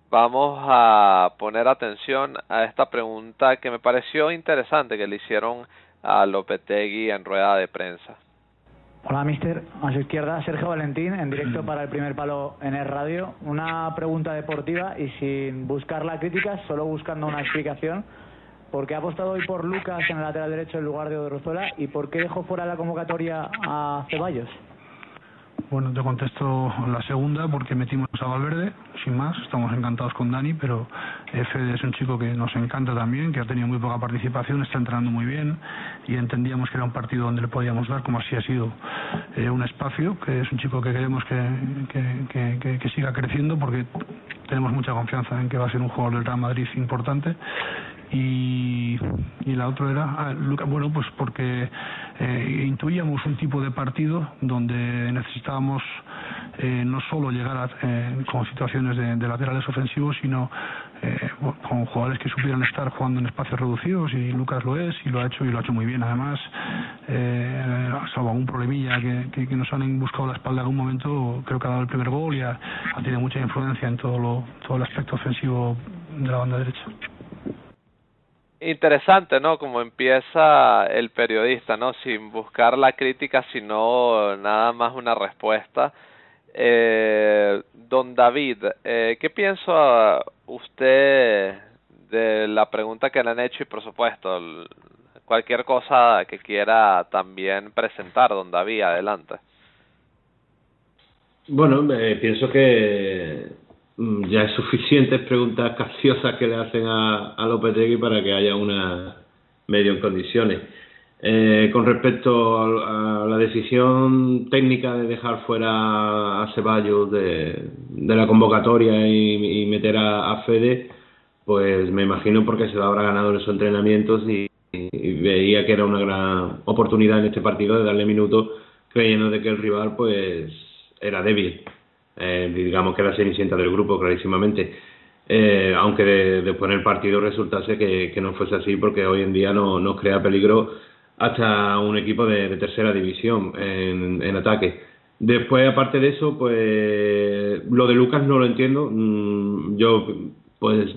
vamos a poner atención a esta pregunta que me pareció interesante que le hicieron a Lopetegui en rueda de prensa. Hola, mister. A su izquierda, Sergio Valentín, en directo para el primer palo en el radio. Una pregunta deportiva y sin buscar la crítica, solo buscando una explicación. ¿Por qué ha apostado hoy por Lucas en el lateral derecho en lugar de Odriozola y por qué dejó fuera la convocatoria a Ceballos? Bueno, te contesto la segunda porque metimos a Valverde, sin más. Estamos encantados con Dani, pero Fede es un chico que nos encanta también, que ha tenido muy poca participación, está entrenando muy bien y entendíamos que era un partido donde le podíamos dar, como así ha sido, eh, un espacio, que es un chico que queremos que, que, que, que- que siga creciendo porque tenemos mucha confianza en que va a ser un jugador del Real Madrid importante y, y la otra era ah, bueno pues porque eh, intuíamos un tipo de partido donde necesitábamos eh, no solo llegar a, eh, con situaciones de, de laterales ofensivos sino eh, con jugadores que supieran estar jugando en espacios reducidos y Lucas lo es y lo ha hecho y lo ha hecho muy bien además eh, salvo algún problemilla que, que, que nos han buscado la espalda en algún momento creo que ha dado el primer gol y ha, ha tenido mucha influencia en todo lo, todo el aspecto ofensivo de la banda derecha Interesante, ¿no? Como empieza el periodista, ¿no? Sin buscar la crítica, sino nada más una respuesta. Eh, don David, eh, ¿qué piensa usted de la pregunta que le han hecho y, por supuesto, cualquier cosa que quiera también presentar, don David, adelante. Bueno, eh, pienso que ya es suficientes preguntas capciosas que le hacen a, a Lopetegui para que haya una medio en condiciones. Eh, con respecto a, la decisión técnica de dejar fuera a Ceballos de, la convocatoria y, meter a, Fede, pues me imagino porque se lo habrá ganado en esos entrenamientos y veía que era una gran oportunidad en este partido de darle minutos creyendo de que el rival pues era débil eh, digamos que era cenicienta del grupo clarísimamente eh, aunque de- después en el partido resultase que, que no fuese así porque hoy en día no nos crea peligro hasta un equipo de, de tercera división en, en ataque después aparte de eso pues lo de Lucas no lo entiendo Mm, yo pues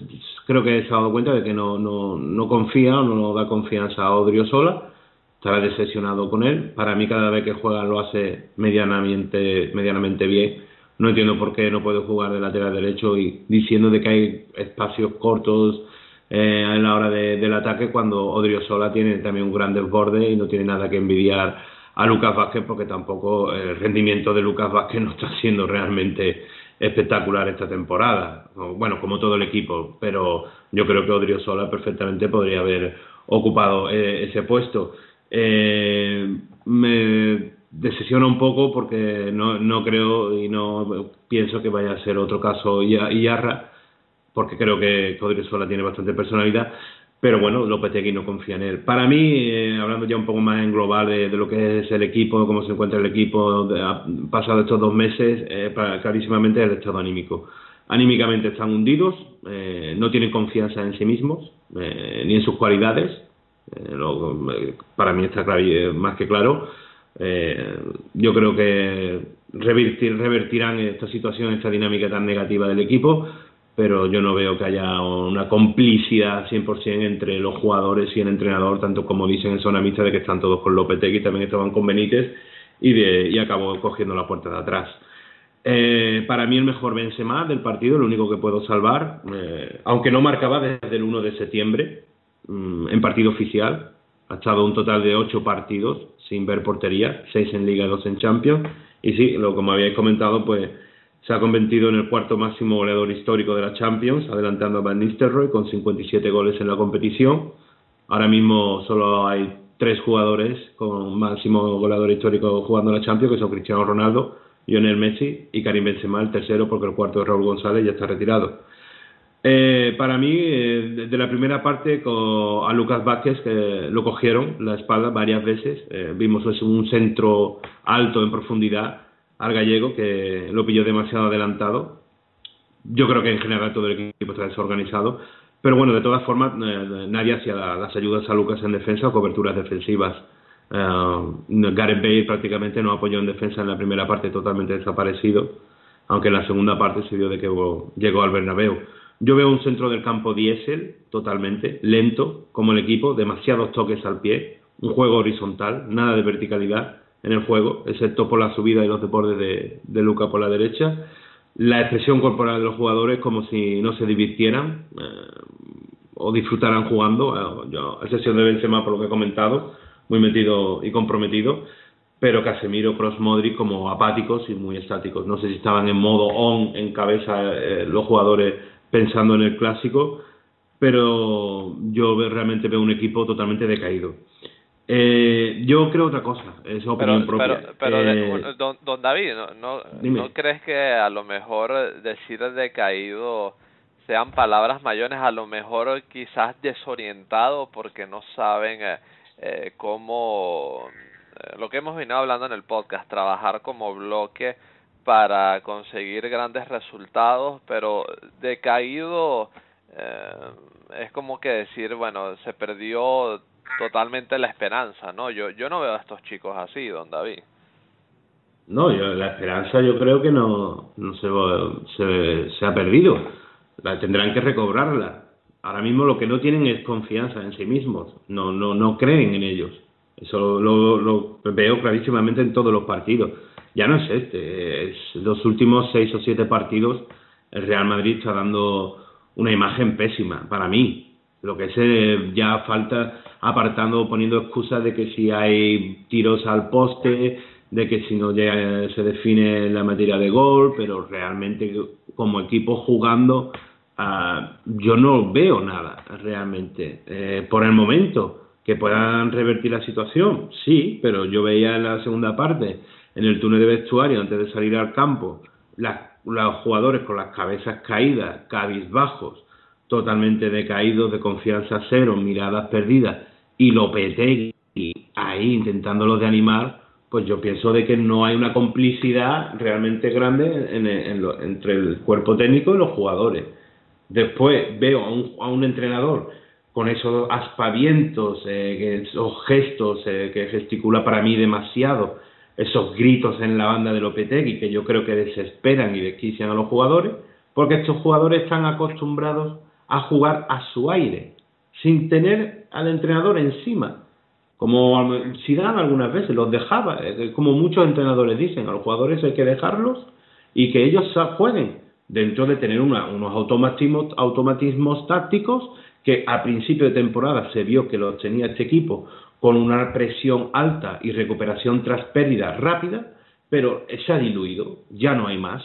creo que se ha dado cuenta de que no, no, no confía o no da confianza a Odriozola estará decepcionado con él. Para mí cada vez que juega lo hace medianamente, medianamente bien. No entiendo por qué no puede jugar de lateral derecho y diciendo de que hay espacios cortos eh, en la hora de- del ataque cuando Odriozola tiene también un gran desborde y no tiene nada que envidiar a Lucas Vázquez porque tampoco el rendimiento de Lucas Vázquez no está siendo realmente espectacular esta temporada. Bueno, como todo el equipo, pero yo creo que Odriozola perfectamente podría haber ocupado eh, ese puesto. Eh, me decepciona un poco porque no, no creo y no pienso que vaya a ser otro caso Ia- Iarra, porque creo que Odriozola tiene bastante personalidad, pero bueno, Lopetegui no confía en él. Para mí, eh, hablando ya un poco más en global de, lo que es el equipo, cómo se encuentra el equipo de- pasado estos dos meses, eh, para- clarísimamente el estado anímico. Anímicamente están hundidos, eh, no tienen confianza en sí mismos, eh, ni en sus cualidades, eh, lo- eh, para mí está más que claro. Eh, yo creo que revertir- revertirán esta situación, esta dinámica tan negativa del equipo, pero yo no veo que haya una complicidad 100% entre los jugadores y el entrenador, tanto como dicen en zona mixta de que están todos con Lopetegui, también estaban con Benítez y, de, y acabó cogiendo la puerta de atrás. Eh, para mí el mejor Benzema del partido, lo único que puedo salvar, eh, aunque no marcaba desde el 1 de septiembre mm, en partido oficial, ha estado un total de 8 partidos sin ver portería, 6 en Liga, 2 en Champions, y sí, lo, como habíais comentado, pues se ha convertido en el cuarto máximo goleador histórico de la Champions, adelantando a Van Nistelrooy con 57 goles en la competición. Ahora mismo solo hay tres jugadores con máximo goleador histórico jugando la Champions, que son Cristiano Ronaldo, Lionel Messi y Karim Benzema, el tercero, porque el cuarto es Raúl González, ya está retirado. Eh, para mí, eh, de- de la primera parte, con, a Lucas Vázquez, que lo cogieron la espalda varias veces, eh, vimos un centro alto en profundidad al gallego, que lo pilló demasiado adelantado. Yo creo que en general todo el equipo está desorganizado, pero bueno, de todas formas, eh, nadie hacía la- las ayudas a Lucas en defensa o coberturas defensivas. Eh, Gareth Bale prácticamente no apoyó en defensa en la primera parte, totalmente desaparecido, aunque en la segunda parte se vio de que llegó al Bernabéu. Yo veo un centro del campo diésel, totalmente, lento, como el equipo, demasiados toques al pie, un juego horizontal, nada de verticalidad en el juego, excepto por la subida y los deportes de, de Luca por la derecha. La expresión corporal de los jugadores como si no se divirtieran eh, o disfrutaran jugando, eh, yo, a excepción de Benzema por lo que he comentado, muy metido y comprometido, pero Casemiro, Cross, Modric como apáticos y muy estáticos. No sé si estaban en modo on en cabeza eh, los jugadores pensando en el clásico, pero yo realmente veo un equipo totalmente decaído. Eh, yo creo otra cosa, es opinión pero, propia. pero, Eh, don, don David, ¿no, no. ¿no crees que a lo mejor decir decaído sean palabras mayores, a lo mejor quizás desorientado porque no saben eh, eh, cómo, eh, lo que hemos venido hablando en el podcast, trabajar como bloque para conseguir grandes resultados, pero decaído eh, es como que decir, bueno, se perdió totalmente la esperanza, ¿no? Yo yo no veo a estos chicos así, don David. No, yo, la esperanza yo creo que no, no se, se, se ha perdido. La tendrán que recobrarla. Ahora mismo lo que no tienen es confianza en sí mismos. No, no, no creen en ellos. Eso lo, lo veo clarísimamente en todos los partidos. Ya no es este. Es los últimos seis o siete partidos el Real Madrid está dando una imagen pésima para mí. Lo que es ya falta apartando, poniendo excusas de que si hay tiros al poste, de que si no llega, se define la materia de gol, pero realmente como equipo jugando ah, yo no veo nada realmente eh, por el momento que puedan revertir la situación, sí, pero yo veía en la segunda parte, en el túnel de vestuario, antes de salir al campo, los jugadores con las cabezas caídas, cabizbajos, totalmente decaídos, de confianza cero, miradas perdidas, y Lopetegui ahí intentándolo de animar, pues yo pienso de que no hay una complicidad realmente grande entre el cuerpo técnico y los jugadores. Después veo a un, a un entrenador con esos aspavientos, eh, esos gestos eh, que gesticula para mí demasiado, esos gritos en la banda de Lopetegui que yo creo que desesperan y desquician a los jugadores, porque estos jugadores están acostumbrados a jugar a su aire, sin tener al entrenador encima. Como Zidane algunas veces los dejaba, eh, como muchos entrenadores dicen, a los jugadores hay que dejarlos y que ellos jueguen dentro de tener unos automatismos, automatismos tácticos que a principio de temporada se vio que lo tenía este equipo con una presión alta y recuperación tras pérdida rápida, pero se ha diluido, ya no hay más.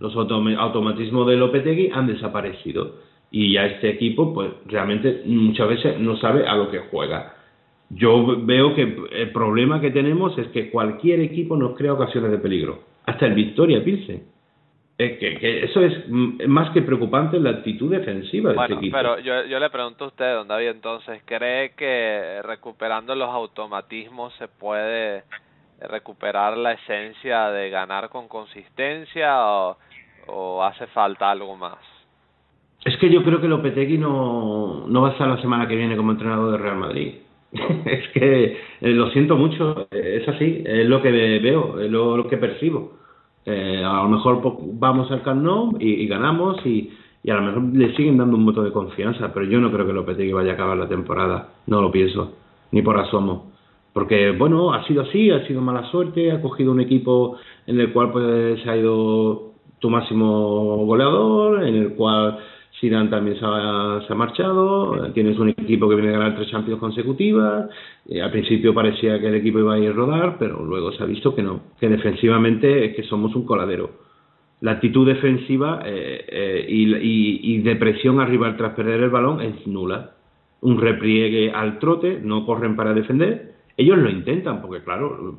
Los automatismos de Lopetegui han desaparecido y ya este equipo pues realmente muchas veces no sabe a lo que juega. Yo veo que el problema que tenemos es que cualquier equipo nos crea ocasiones de peligro, hasta el Victoria Pilsen que, eso es más que preocupante la actitud defensiva de bueno, este equipo. pero yo, yo le pregunto a usted, don David, entonces, ¿cree que recuperando los automatismos se puede recuperar la esencia de ganar con consistencia o, o hace falta algo más? Es que yo creo que Lopetegui no, no va a estar la semana que viene como entrenador de Real Madrid. es que eh, lo siento mucho, es así, es lo que veo, es lo que percibo eh, a lo mejor vamos al Camp y, ganamos y, y, a lo mejor le siguen dando un voto de confianza, pero yo no creo que Lopetegui vaya a acabar la temporada, no lo pienso, ni por asomo. Porque, bueno, ha sido así, ha sido mala suerte, ha cogido un equipo en el cual pues, se ha ido tu máximo goleador, en el cual Zidane también se ha, marchado, tienes un equipo que viene a ganar tres Champions consecutivas, eh, al principio parecía que el equipo iba a ir a rodar, pero luego se ha visto que no, que defensivamente es que somos un coladero. La actitud defensiva eh, eh, y, y, de presión arriba tras perder el balón es nula. Un repliegue al trote, no corren para defender, ellos lo intentan, porque claro,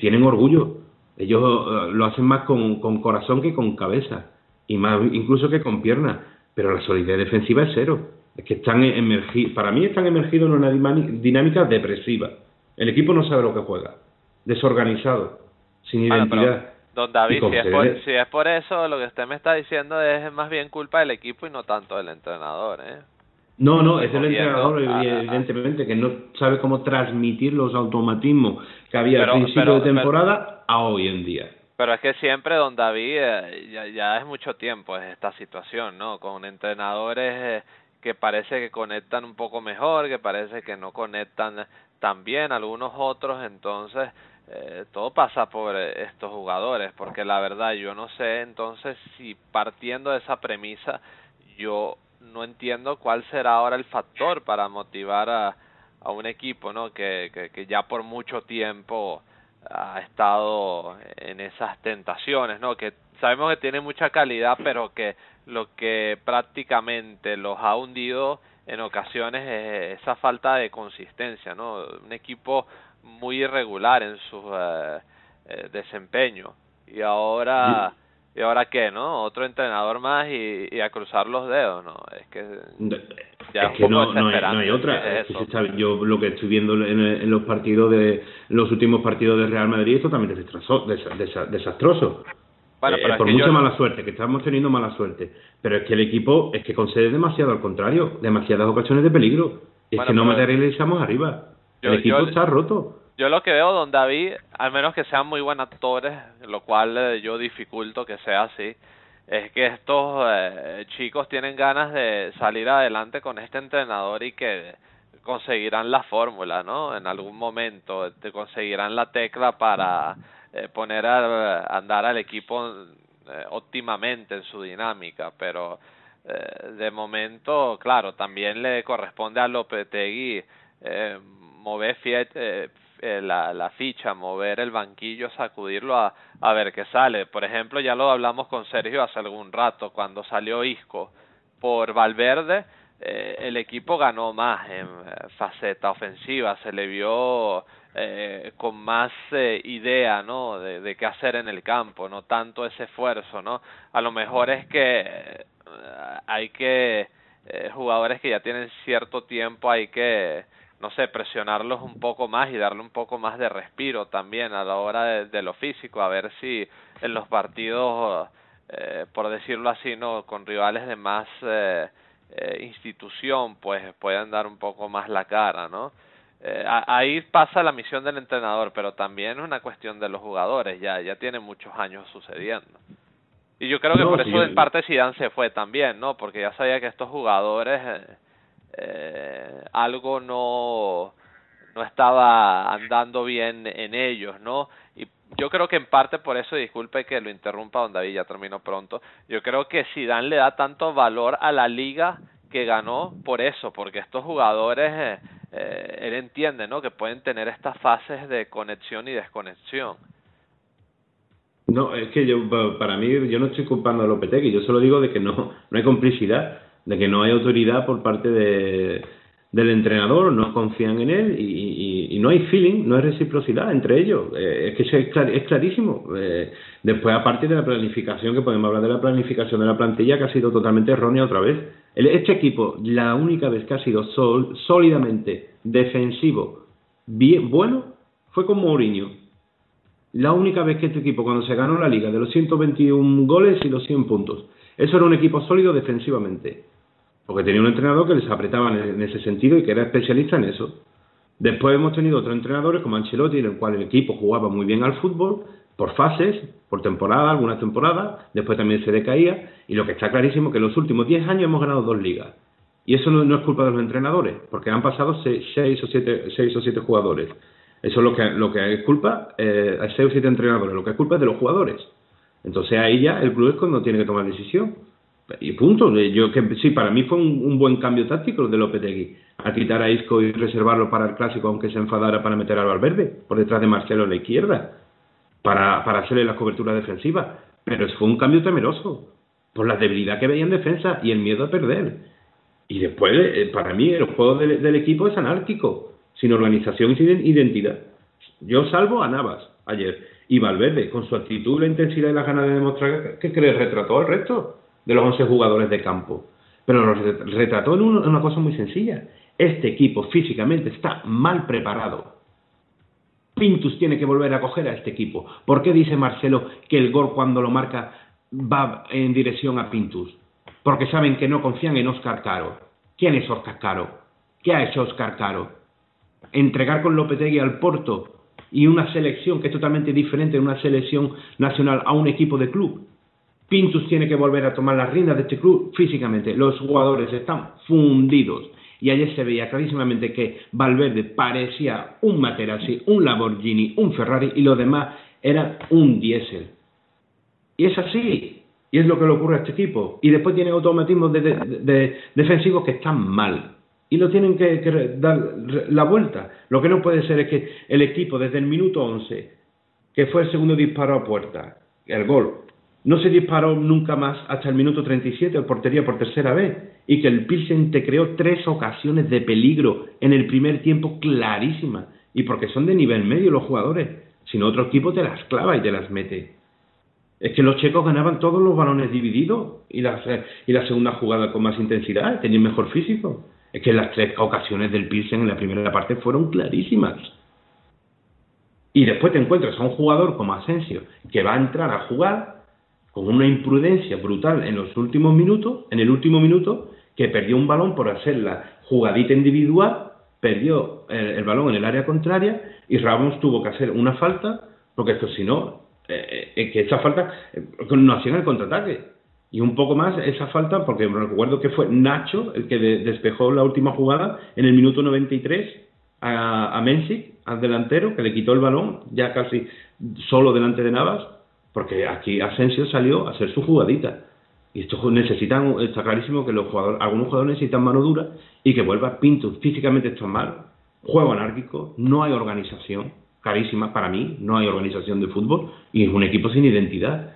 tienen orgullo, ellos lo hacen más con, con corazón que con cabeza, y más incluso que con piernas pero la solidez defensiva es cero. Es que están emergidos, para mí están emergidos en una dinámica depresiva. El equipo no sabe lo que juega, desorganizado, sin identidad. don David, si es, por, si es por eso, lo que usted me está diciendo es más bien culpa del equipo y no tanto del entrenador, ¿eh? No, no, es el entrenador, evidentemente, que no sabe cómo transmitir los automatismos que había al principio de temporada a hoy en día. Pero es que siempre, don David, eh, ya, ya es mucho tiempo esta situación, ¿no? Con entrenadores eh, que parece que conectan un poco mejor, que parece que no conectan tan bien, algunos otros, entonces eh, todo pasa por estos jugadores, porque la verdad yo no sé entonces si partiendo de esa premisa yo no entiendo cuál será ahora el factor para motivar a, a un equipo, ¿no? Que, que, que ya por mucho tiempo ha estado en esas tentaciones, ¿no? Que sabemos que tiene mucha calidad, pero que lo que prácticamente los ha hundido en ocasiones es esa falta de consistencia, ¿no? Un equipo muy irregular en su eh, eh, desempeño y ahora y ahora qué, ¿no? Otro entrenador más y, y a cruzar los dedos, ¿no? Es que es que no, no, hay, otra. yo lo que estoy viendo en, los partidos de los últimos partidos de Real Madrid es totalmente desastroso. Bueno, eh, por mucha mala suerte, que estamos teniendo mala suerte. Pero es que el equipo es que concede demasiado al contrario, demasiadas ocasiones de peligro. Es que no materializamos arriba. el equipo está roto. Yo lo que veo, don David, al menos que sean muy buenos actores, lo cual eh, yo dificulto que sea así, es que estos eh, chicos tienen ganas de salir adelante con este entrenador y que conseguirán la fórmula, ¿no? En algún momento te conseguirán la tecla para eh, poner a, andar al equipo eh, óptimamente en su dinámica, pero eh, de momento, claro, también le corresponde a Lopetegui mover eh, la, la ficha, mover el banquillo, sacudirlo a, a ver qué sale. Por ejemplo, ya lo hablamos con Sergio hace algún rato, cuando salió Isco por Valverde, eh, el equipo ganó más en eh, faceta ofensiva, se le vio eh, con más eh, idea, ¿no? De, de, qué hacer en el campo, no tanto ese esfuerzo, ¿no? A lo mejor es que eh, hay que eh, jugadores que ya tienen cierto tiempo, hay que no sé, presionarlos un poco más y darle un poco más de respiro también a la hora de, de lo físico, a ver si en los partidos, eh, por decirlo así, no, con rivales de más eh, eh, institución, pues pueden dar un poco más la cara, ¿no? Eh, ahí pasa la misión del entrenador, pero también es una cuestión de los jugadores, ya ya tiene muchos años sucediendo. Y yo creo que No, por eso en parte Zidane se fue también, ¿no? Porque ya sabía que estos jugadores eh, algo no no estaba andando bien en ellos, ¿no? Y yo creo que en parte por eso, disculpe que lo interrumpa, don David, ya termino pronto, yo creo que Zidane le da tanto valor a la liga que ganó por eso, porque estos jugadores, eh, eh, él entiende, ¿no? Que pueden tener estas fases de conexión y desconexión. No, es que yo, pa- para mí, yo no estoy culpando a Lopetegui, yo solo digo de que no, no hay complicidad, de que no hay autoridad por parte de, del entrenador, no confían en él y, no hay feeling, no hay reciprocidad entre ellos. Eh, es que es clarísimo. Eh, después, aparte de la planificación, que podemos hablar de la planificación de la plantilla, que ha sido totalmente errónea otra vez. El- este equipo, la única vez que ha sido sol- sólidamente defensivo, bien bueno, fue con Mourinho. La única vez que este equipo, cuando se ganó la liga, de los 121 goles y los 100 puntos, eso era un equipo sólido defensivamente. Porque tenía un entrenador que les apretaba en ese sentido y que era especialista en eso. Después hemos tenido otros entrenadores como Ancelotti, en el cual el equipo jugaba muy bien al fútbol, por fases, por temporada, algunas temporadas, después también se decaía, y lo que está clarísimo es que en los últimos 10 años hemos ganado dos ligas. Y eso no, es culpa de los entrenadores, porque han pasado 6 o 7 seis o siete jugadores. Eso es lo que, lo que es culpa, eh, hay 6 o 7 entrenadores, lo que es culpa es de los jugadores. Entonces ahí ya el club es cuando tiene que tomar decisión. Y punto. Yo que sí, para mí fue un, buen cambio táctico el de Lopetegui. A quitar a Isco y reservarlo para el clásico, aunque se enfadara para meter a Valverde por detrás de Marcelo a la izquierda, para, para hacerle la cobertura defensiva. Pero fue un cambio temeroso, por la debilidad que veía en defensa y el miedo a perder. Y después, eh, para mí, el juego del, equipo es anárquico, sin organización y sin identidad. Yo salvo a Navas ayer y Valverde, con su actitud, la intensidad y las ganas de demostrar que, que retrató al resto de los 11 jugadores de campo. Pero lo re- retrató en una cosa muy sencilla. Este equipo físicamente está mal preparado. Pintus tiene que volver a coger a este equipo. ¿Por qué dice Marcelo que el gol cuando lo marca va en dirección a Pintus? Porque saben que no confían en Oscar Caro. ¿Quién es Oscar Caro? ¿Qué ha hecho Oscar Caro? Entregar con Lopetegui al Porto y una selección que es totalmente diferente de una selección nacional a un equipo de club. Pintus tiene que volver a tomar las riendas de este club físicamente. Los jugadores están fundidos. Y ayer se veía clarísimamente que Valverde parecía un Materazzi, un Lamborghini, un Ferrari y los demás eran un diésel. Y es así. Y es lo que le ocurre a este equipo. Y después tienen automatismos de, de- de- defensivos que están mal. Y lo tienen que, dar la vuelta. Lo que no puede ser es que el equipo desde el minuto 11, que fue el segundo disparo a puerta, el gol, no se disparó nunca más hasta el minuto 37 a portería por tercera vez. Y que el Pilsen te creó tres ocasiones de peligro en el primer tiempo clarísimas. Y porque son de nivel medio los jugadores. Si no, otro equipo te las clava y te las mete. Es que los checos ganaban todos los balones divididos y la, y la segunda jugada con más intensidad, tenían mejor físico. Es que las tres ocasiones del Pilsen en la primera parte fueron clarísimas. Y después te encuentras a un jugador como Asensio que va a entrar a jugar con una imprudencia brutal en los últimos minutos, en el último minuto, que perdió un balón por hacer la jugadita individual, perdió el, balón en el área contraria y Ramos tuvo que hacer una falta, porque esto si no, eh, eh, que esa falta eh, no hacían el contraataque. Y un poco más esa falta, porque recuerdo que fue Nacho el que de- despejó la última jugada en el minuto 93 a, a Mensic, al delantero, que le quitó el balón, ya casi solo delante de Navas, porque aquí Asensio salió a hacer su jugadita. Y estos necesitan, está clarísimo que los jugadores, algunos jugadores necesitan mano dura y que vuelva Pinto. Físicamente está mal. juego anárquico, no hay organización, carísima para mí, no hay organización de fútbol y es un equipo sin identidad.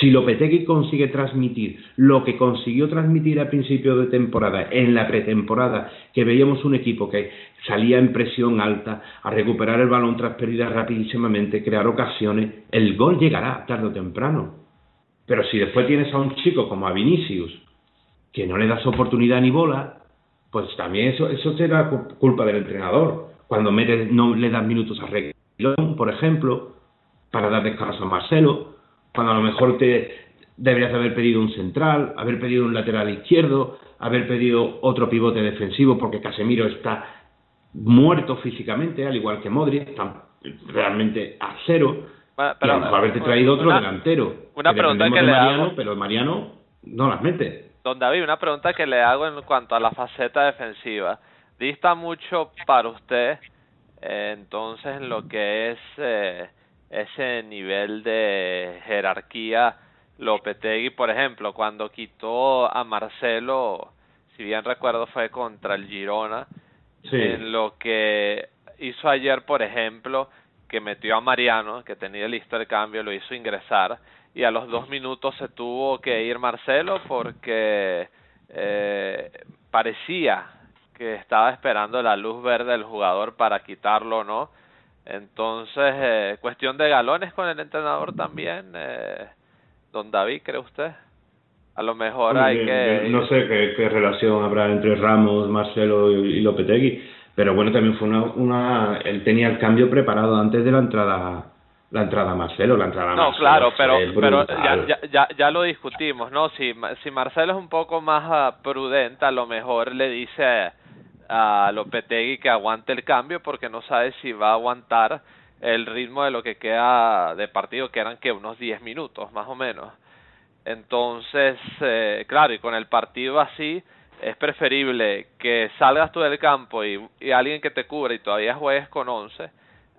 Si Lopetegui consigue transmitir lo que consiguió transmitir a principio de temporada, en la pretemporada, que veíamos un equipo que salía en presión alta, a recuperar el balón tras pérdidas rapidísimamente, crear ocasiones, el gol llegará tarde o temprano. Pero si después tienes a un chico como a Vinicius, que no le das oportunidad ni bola, pues también eso, eso será culpa del entrenador. Cuando metes, no le das minutos a Reguilón, por ejemplo, para dar descanso a Marcelo, cuando a lo mejor te deberías haber pedido un central, haber pedido un lateral izquierdo, haber pedido otro pivote defensivo porque Casemiro está muerto físicamente, al igual que Modric, está realmente a cero. pero, y haberte traído otro delantero. Una pregunta que de le Mariano, hago. pero Mariano no las mete. Don David, una pregunta que le hago en cuanto a la faceta defensiva. Dista mucho para usted, eh, entonces, en lo que es eh, ese nivel de jerarquía Lopetegui, por ejemplo, cuando quitó a Marcelo, si bien recuerdo fue contra el Girona, Sí. en lo que hizo ayer, por ejemplo, que metió a Mariano, que tenía listo el cambio, lo hizo ingresar y a los dos minutos se tuvo que ir Marcelo porque eh, parecía que estaba esperando la luz verde del jugador para quitarlo o no. Entonces, eh, cuestión de galones con el entrenador también, eh, don David, ¿cree usted? A lo mejor hay que... yo No sé qué, qué relación habrá entre Ramos, Marcelo y, y Lopetegui, pero bueno, también fue una, una... Él tenía el cambio preparado antes de la entrada la entrada Marcelo, la entrada No, Marcelo claro, pero pero ya, ya, ya, ya lo discutimos, ¿no? Si, si Marcelo es un poco más ah, prudente, a lo mejor le dice a Lopetegui que aguante el cambio porque no sabe si va a aguantar el ritmo de lo que queda de partido, que eran que unos 10 minutos más o menos. Entonces, eh, claro, y con el partido así, es preferible que salgas tú del campo y, alguien que te cubra y todavía juegues con 11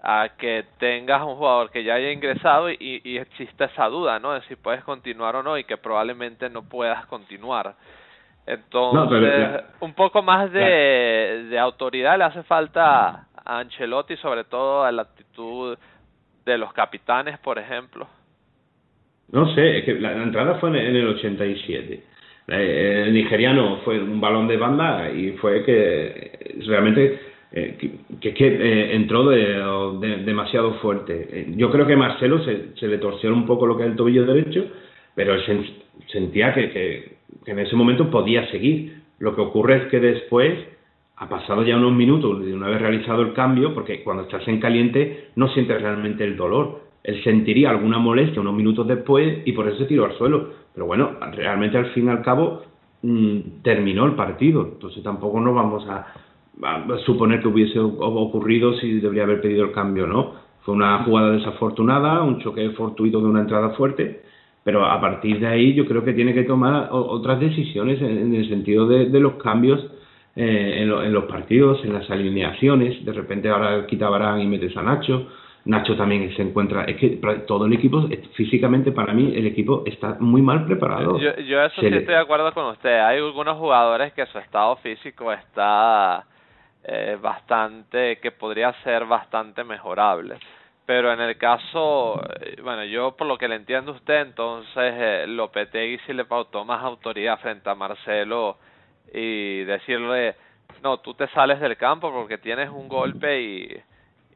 a que tengas un jugador que ya haya ingresado y, y esa duda, ¿no? De si puedes continuar o no y que probablemente no puedas continuar. Entonces, No, ya- un poco más de, de autoridad le hace falta a Ancelotti, sobre todo a la actitud de los capitanes, por ejemplo. No sé, es que la, la entrada fue en, en el 87. Eh, el nigeriano fue un balón de banda y fue que eh, realmente eh, que, que, que, eh, entró de, de- demasiado fuerte. Eh, Yo creo que Marcelo se, se le torció un poco lo que es el tobillo derecho, pero él sen- sentía que, que, en ese momento podía seguir. Lo que ocurre es que después, ha pasado ya unos minutos de una vez realizado el cambio, porque cuando estás en caliente no sientes realmente el dolor. Él sentiría alguna molestia unos minutos después y por eso se tiró al suelo. Pero bueno, realmente al fin y al cabo mm, terminó el partido. Entonces tampoco nos vamos a, a suponer que hubiese ocurrido si debería haber pedido el cambio o no. Fue una jugada desafortunada, un choque fortuito de una entrada fuerte, pero a partir de ahí yo creo que tiene que tomar otras decisiones en, el sentido de, de los cambios eh, en, lo- en los partidos, en las alineaciones. De repente ahora quita Varane y metes a Nacho. Nacho también se encuentra. Es que todo el equipo, físicamente para mí, el equipo está muy mal preparado. Yo, yo eso Se sí le- estoy de acuerdo con usted. Hay algunos jugadores que su estado físico está eh, bastante, que podría ser bastante mejorable. Pero en el caso, eh, bueno, yo por lo que le entiendo a usted, entonces eh, Lopetegui sí le pautó más autoridad frente a Marcelo y decirle, no, tú te sales del campo porque tienes un golpe y,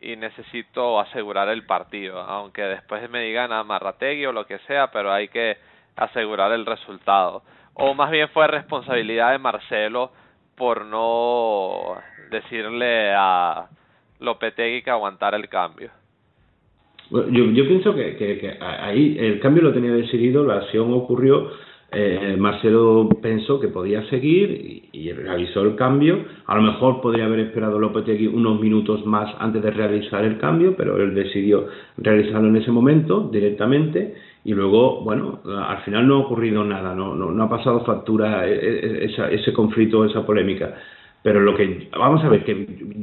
y necesito asegurar el partido, aunque después me digan a Marrategui o lo que sea, pero hay que asegurar el resultado. O más bien fue responsabilidad de Marcelo por no decirle a Lopetegui que aguantara el cambio. Yo, yo pienso que, ahí el cambio lo tenía decidido, la acción ocurrió, eh, Marcelo pensó que podía seguir y, realizó el cambio. A lo mejor podría haber esperado Lopetegui unos minutos más antes de realizar el cambio, pero él decidió realizarlo en ese momento directamente y luego, bueno, al final no ha ocurrido nada, no, no, ha pasado factura eh, eh, esa- ese conflicto, esa polémica. Pero lo que, vamos a ver, que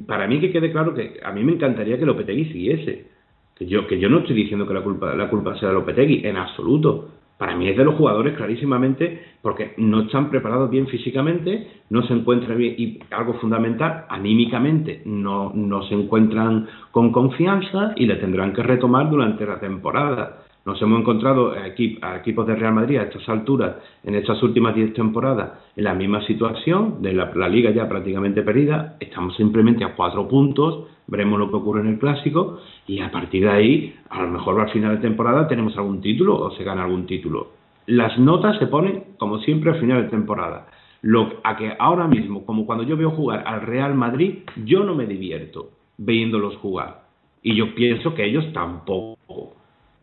para mí que quede claro que a mí me encantaría que Lopetegui siguiese. Que yo, que yo no estoy diciendo que la culpa, la culpa sea de Lopetegui, en absoluto. para mí es de los jugadores clarísimamente porque no están preparados bien físicamente, no se encuentran bien y algo fundamental, anímicamente no, no se encuentran con confianza y le tendrán que retomar durante la temporada. Nos hemos encontrado a, equipos de Real Madrid a estas alturas, en estas últimas 10 temporadas, en la misma situación, de la, la, liga ya prácticamente perdida, estamos simplemente a cuatro puntos, veremos lo que ocurre en el clásico, y a partir de ahí, a lo mejor al final de temporada tenemos algún título o se gana algún título. Las notas se ponen, como siempre, al final de temporada. Lo, a que ahora mismo, como cuando yo veo jugar al Real Madrid, yo no me divierto viéndolos jugar. Y yo pienso que ellos tampoco.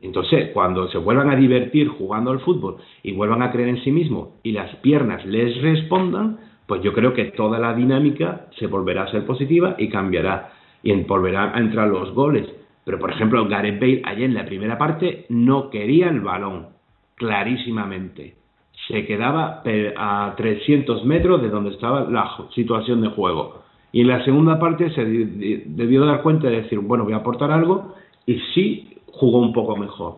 Entonces, cuando se vuelvan a divertir jugando al fútbol y vuelvan a creer en sí mismos y las piernas les respondan, pues yo creo que toda la dinámica se volverá a ser positiva y cambiará y volverán a entrar los goles. Pero, por ejemplo, Gareth Bale ayer en la primera parte no quería el balón, clarísimamente. Se quedaba a 300 metros de donde estaba la situación de juego. Y en la segunda parte se debió dar cuenta de decir, bueno, voy a aportar algo, y sí jugó un poco mejor.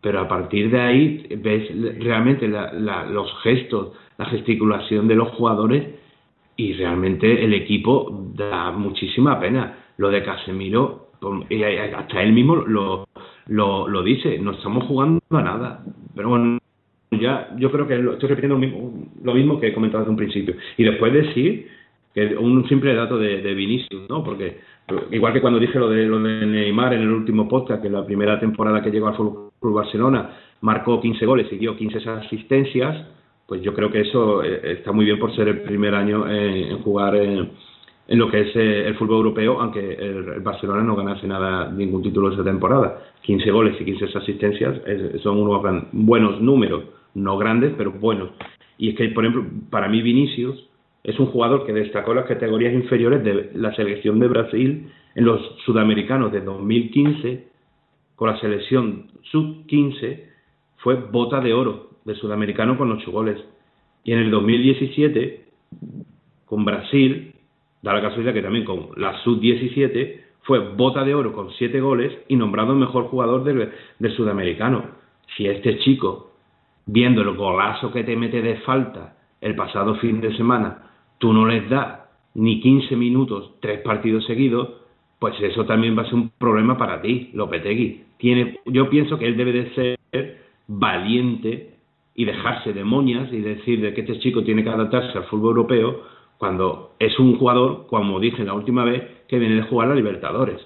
Pero a partir de ahí ves realmente los gestos, la gesticulación de los jugadores y realmente el equipo da muchísima pena. Lo de Casemiro, hasta él mismo lo, lo, lo dice, no estamos jugando a nada. Pero bueno, ya yo creo que estoy repitiendo lo mismo, lo mismo que he comentado desde un principio. Y después decir que un simple dato de, de Vinicius, ¿no? Porque igual que cuando dije lo de, lo de Neymar en el último podcast, que la primera temporada que llegó al Fútbol Barcelona marcó 15 goles y dio 15 asistencias, pues yo creo que eso eh, está muy bien por ser el primer año en, jugar en, lo que es eh, el fútbol europeo, aunque el, Barcelona no ganase nada, ningún título esa temporada. 15 goles y 15 asistencias son unos buenos números, no grandes, pero buenos. Y es que, por ejemplo, para mí Vinicius es un jugador que destacó en las categorías inferiores de la selección de Brasil en los sudamericanos de 2015, con la selección sub-15, fue bota de oro de sudamericano con ocho goles. Y en el 2017, con Brasil, da la casualidad que también con la sub-17, fue bota de oro con siete goles y nombrado mejor jugador del, del sudamericano. Si este chico, viendo el golazo que te mete de falta el pasado fin de semana, tú no les das ni 15 minutos, tres partidos seguidos, pues eso también va a ser un problema para ti, Lopetegui. Tiene, yo pienso que él debe de ser valiente y dejarse de moñas y decir de que este chico tiene que adaptarse al fútbol europeo cuando es un jugador, como dije la última vez, que viene de jugar a Libertadores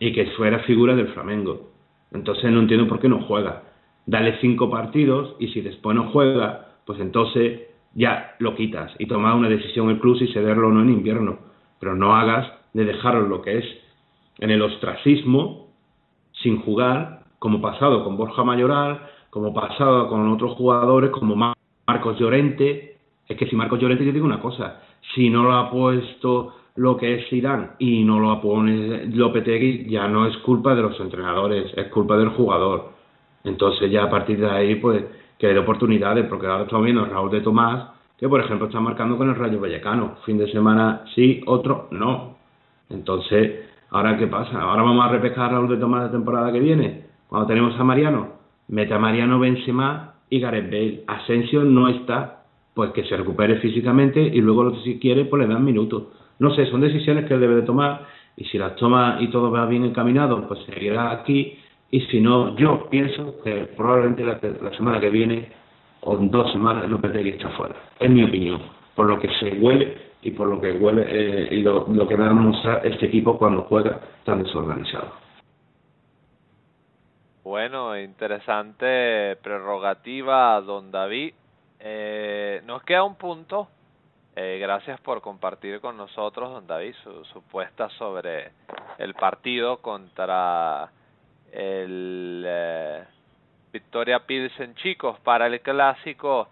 y que fuera figura del Flamengo. Entonces no entiendo por qué no juega. Dale cinco partidos y si después no juega, pues entonces ya lo quitas y tomar una decisión el club y cederlo o no en invierno. Pero no hagas de dejarlo lo que es en el ostracismo, sin jugar, como pasado con Borja Mayoral, como pasado con otros jugadores como Marcos Llorente. Es que si Marcos Llorente, yo digo una cosa, si no lo ha puesto lo que es Irán y no lo pone Lopetegui, ya no es culpa de los entrenadores, es culpa del jugador. Entonces ya a partir de ahí, pues que hay oportunidades, porque ahora estamos viendo Raúl de Tomás, que por ejemplo está marcando con el Rayo Vallecano. Fin de semana sí, otro no. Entonces, ¿ahora qué pasa? ¿Ahora vamos a repescar a Raúl de Tomás la temporada que viene? Cuando tenemos a Mariano, mete a Mariano Benzema y Gareth Bale. Asensio no está, pues que se recupere físicamente y luego si quiere, pues le dan minutos. No sé, son decisiones que él debe de tomar y si las toma y todo va bien encaminado, pues seguirá aquí y si no, yo pienso que probablemente la, semana que viene o en dos semanas Lopetegui está fuera. Es mi opinión, por lo que se huele y por lo que huele eh, y lo, lo que va a mostrar este equipo cuando juega tan desorganizado. Bueno, interesante prerrogativa, don David. Eh, nos queda un punto. Eh, gracias por compartir con nosotros, don David, su, su sobre el partido contra el eh, Victoria Pilsen chicos para el clásico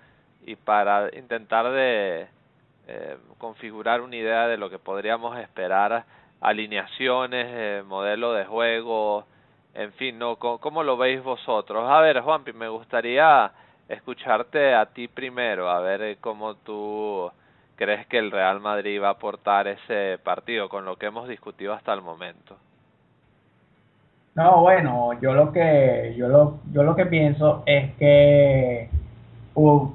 y para intentar de eh, configurar una idea de lo que podríamos esperar alineaciones, eh, modelo de juego, en fin, no ¿Cómo, lo veis vosotros? A ver, Juanpi, me gustaría escucharte a ti primero, a ver cómo tú crees que el Real Madrid va a aportar ese partido con lo que hemos discutido hasta el momento. No, bueno, yo lo que yo lo yo lo que pienso es que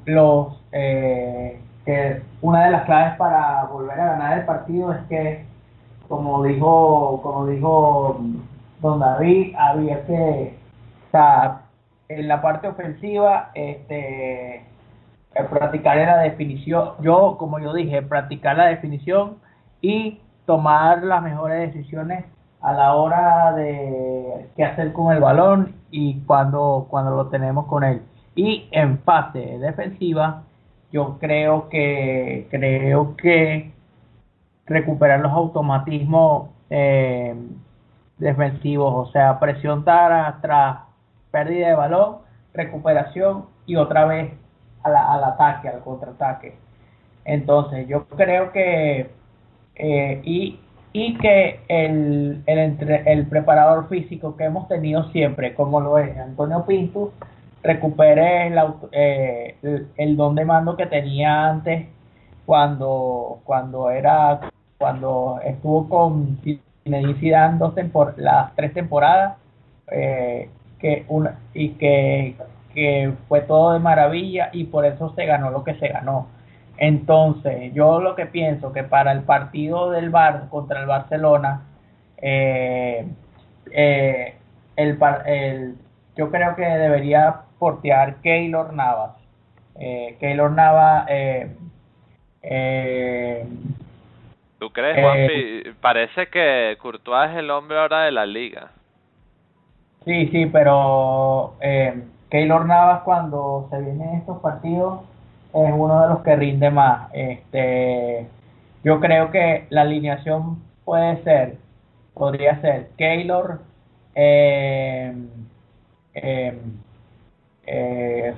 los eh, que una de las claves para volver a ganar el partido es que como dijo como dijo don David había que o sea, en la parte ofensiva este practicar la definición yo como yo dije practicar la definición y tomar las mejores decisiones a la hora de qué hacer con el balón y cuando, cuando lo tenemos con él. Y en fase defensiva, yo creo que creo que recuperar los automatismos eh, defensivos, o sea, presión tras, tras pérdida de balón, recuperación y otra vez al ataque, al contraataque. Entonces, yo creo que eh, y y que el, el, el preparador físico que hemos tenido siempre, como lo es Antonio Pinto, recupere el, eh, el, don de mando que tenía antes cuando cuando era cuando estuvo con Zinedine dos tempor las tres temporadas eh, que una y que, que fue todo de maravilla y por eso se ganó lo que se ganó entonces, yo lo que pienso que para el partido del Bar contra el Barcelona, eh, eh, el, el, yo creo que debería portear Keylor Navas. Eh, Keylor Navas. Eh, eh, ¿Tú crees, Juanpi? Parece que Courtois es el hombre ahora de la liga. Sí, sí, pero eh, Keylor Navas cuando se vienen estos partidos es uno de los que rinde más. Este, yo creo que la alineación puede ser, podría ser Keylor, eh, eh, eh,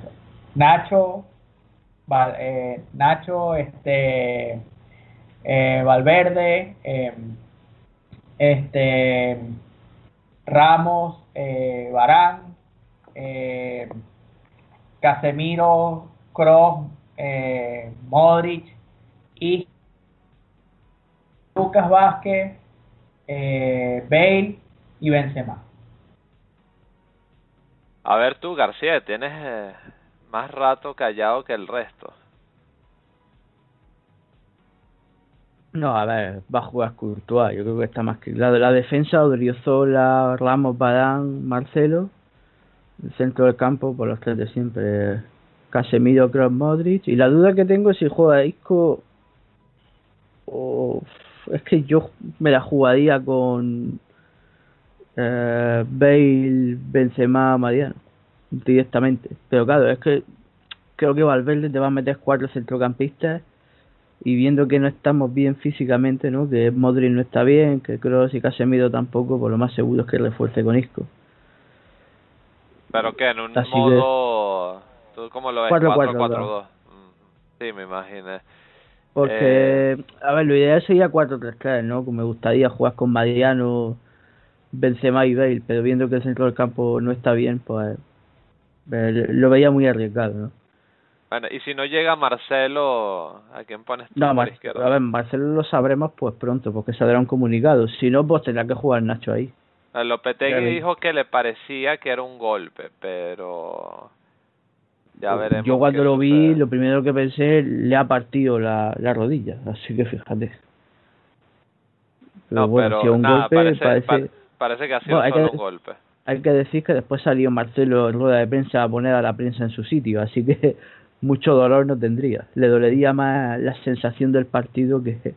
Nacho, Nacho, este, Valverde, este, Ramos, Barán, Casemiro, Kroos, eh, Modric y Lucas Vázquez, eh, Bale y Benzema. A ver tú, García, tienes eh, más rato callado que el resto. No, a ver, va a jugar Courtois, yo creo que está más que la de la defensa, Odriozola, Ramos, Badán, Marcelo, el centro del campo, por los tres de siempre, Casemiro, Kroos, Modric. Y la duda que tengo es si juega Isco o es que yo me la jugaría con eh, Bale, Benzema, Mariano directamente. Pero claro, es que creo que Valverde te va a meter cuatro centrocampistas y viendo que no estamos bien físicamente, ¿no? Que Modric no está bien, que Kroos y Casemiro tampoco, por lo más seguro es que refuerce con Isco. Pero que en un modo cómo lo ves? 4-4-2. Mm, sí, me imaginé. Porque, eh, a ver, lo ideal sería 4-3-3, ¿no? me gustaría jugar con Mariano, Benzema y Bale, pero viendo que el centro del campo no está bien, pues lo veía muy arriesgado, ¿no? Bueno, y si no llega Marcelo, ¿a quién pones tú no, Mar a ver, Marcelo lo sabremos pues pronto, porque saldrá un comunicado. Si no, pues tendrá que jugar Nacho ahí. Lopetegui dijo que le parecía que era un golpe, pero yo cuando lo vi, lo primero que pensé, le ha partido la, la rodilla, así que fíjate. Pero no, bueno, pero, un golpe, parece, parece, que ha sido solo un golpe. Hay que decir que después salió Marcelo en rueda de prensa a poner a la prensa en su sitio, así que mucho dolor no tendría. Le dolería más la sensación del partido que,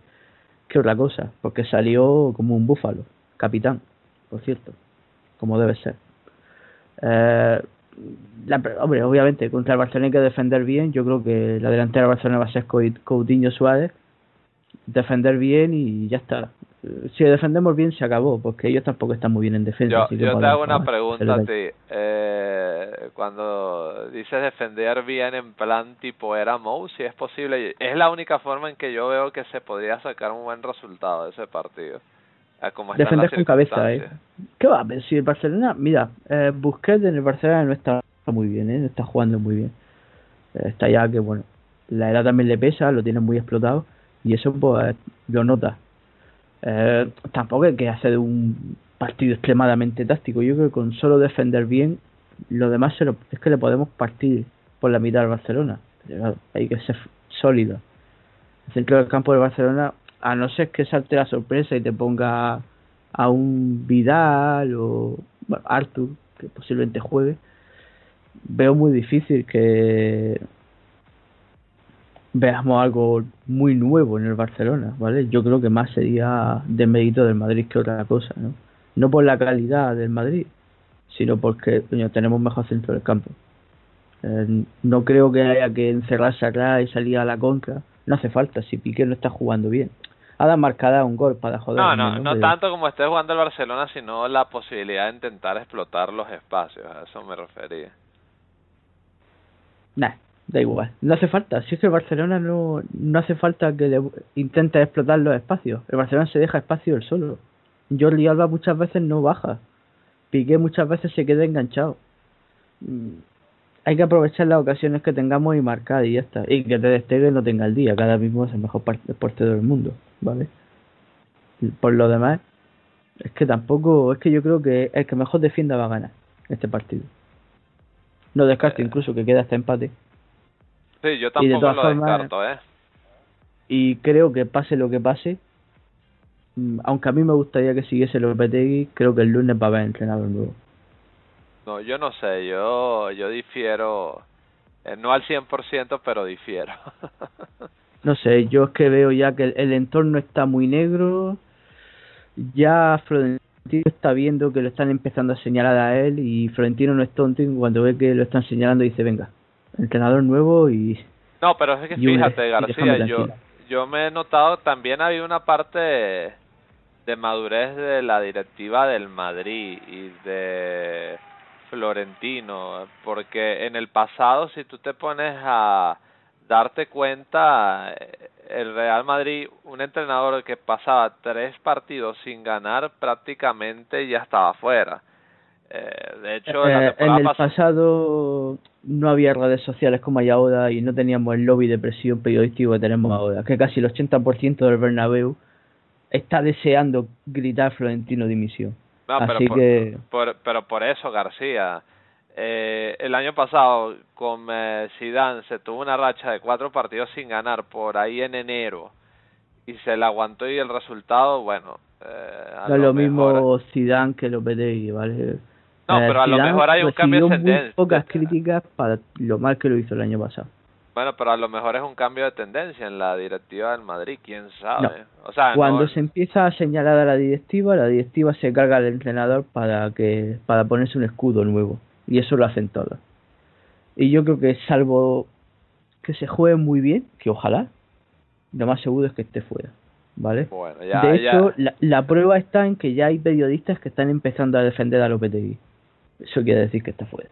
que otra cosa, porque salió como un búfalo, capitán, por cierto, como debe ser. Eh, la, hombre, obviamente, contra el Barcelona hay que defender bien. Yo creo que la delantera del Barcelona va a ser Coutinho Suárez. Defender bien y ya está. Si defendemos bien, se acabó, porque ellos tampoco están muy bien en defensa. Yo, te hago una pregunta a ti. Eh, cuando dices defender bien en plan tipo era Mou, si es posible, es la única forma en que yo veo que se podría sacar un buen resultado de ese partido. Defender con cabeza, ¿eh? ¿Qué va? Si el Barcelona, mira, eh, Busquets en el Barcelona no está muy bien, ¿eh? No está jugando muy bien. Eh, está ya que, bueno, la edad también le pesa, lo tiene muy explotado y eso pues lo nota. Eh, tampoco es que hace de un partido extremadamente táctico. Yo creo que con solo defender bien, lo demás se lo, es que le podemos partir por la mitad al Barcelona. Pero hay que ser sólido. El centro del campo del Barcelona, a no ser que salte la sorpresa y te ponga a un Vidal o bueno, Arthur, que posiblemente juegue, veo muy difícil que veamos algo muy nuevo en el Barcelona, ¿vale? Yo creo que más sería de mérito del Madrid que otra cosa, ¿no? No por la calidad del Madrid, sino porque tenemos mejor centro del campo. Eh, no creo que haya que encerrarse atrás y salir a la contra. No hace falta si Piqué no está jugando bien. Ha dado marcada un gol para joder. No, no, no tanto como esté jugando el Barcelona, sino la posibilidad de intentar explotar los espacios. A eso me refería. Nah, da igual. No hace falta. Si es que el Barcelona no, no hace falta que le intente explotar los espacios. El Barcelona se deja espacio él solo. Jordi Alba muchas veces no baja. Piqué muchas veces se queda enganchado. Hay que aprovechar las ocasiones que tengamos y marcar y ya está. Y que te despegue no tenga el día, cada mismo es el mejor portero del mundo, ¿vale? por lo demás, es que tampoco, es que yo creo que el que mejor defienda va a ganar este partido. No descarto incluso que quede hasta empate. Sí, yo tampoco lo descarto, ¿eh? Y creo que pase lo que pase, mm, aunque a mí me gustaría que siguiese Lopetegui, creo que el lunes va a haber entrenador nuevo. No, yo no sé, yo yo difiero, eh, no al 100%, pero difiero. no sé, yo es que veo ya que el, entorno está muy negro, ya Florentino está viendo que lo están empezando a señalar a él y Florentino no es tonto y cuando ve que lo están señalando dice, venga, entrenador nuevo y... No, pero es que fíjate, García, yo, yo me he notado, también había una parte de madurez de la directiva del Madrid y de Florentino, porque en el pasado si tú te pones a darte cuenta, el Real Madrid, un entrenador que pasaba tres partidos sin ganar, prácticamente ya estaba fuera. Eh, de hecho, en, eh, el pasado no había redes sociales como hay ahora y no teníamos el lobby de presión periodístico que tenemos ahora, que casi el 80% del Bernabéu está deseando gritar Florentino dimisión. No, pero Así por, que... pero por eso, García, eh, el año pasado con eh, Zidane se tuvo una racha de cuatro partidos sin ganar por ahí en enero y se le aguantó y el resultado, bueno... Eh, no es lo, mismo Zidane que Lopetegui, ¿vale? No, pero a lo mejor hay un cambio de tendencia. Muy pocas críticas para lo mal que lo hizo el año pasado. Bueno, pero a lo mejor es un cambio de tendencia en la directiva del Madrid, quién sabe. O sea, cuando se empieza a señalar a la directiva, la directiva se carga al entrenador para que para ponerse un escudo nuevo y eso lo hacen todos. Y yo creo que salvo que se juegue muy bien, que ojalá, lo más seguro es que esté fuera, ¿vale? de hecho, la, la, prueba está en que ya hay periodistas que están empezando a defender a Lopetegui. Eso quiere decir que está fuera.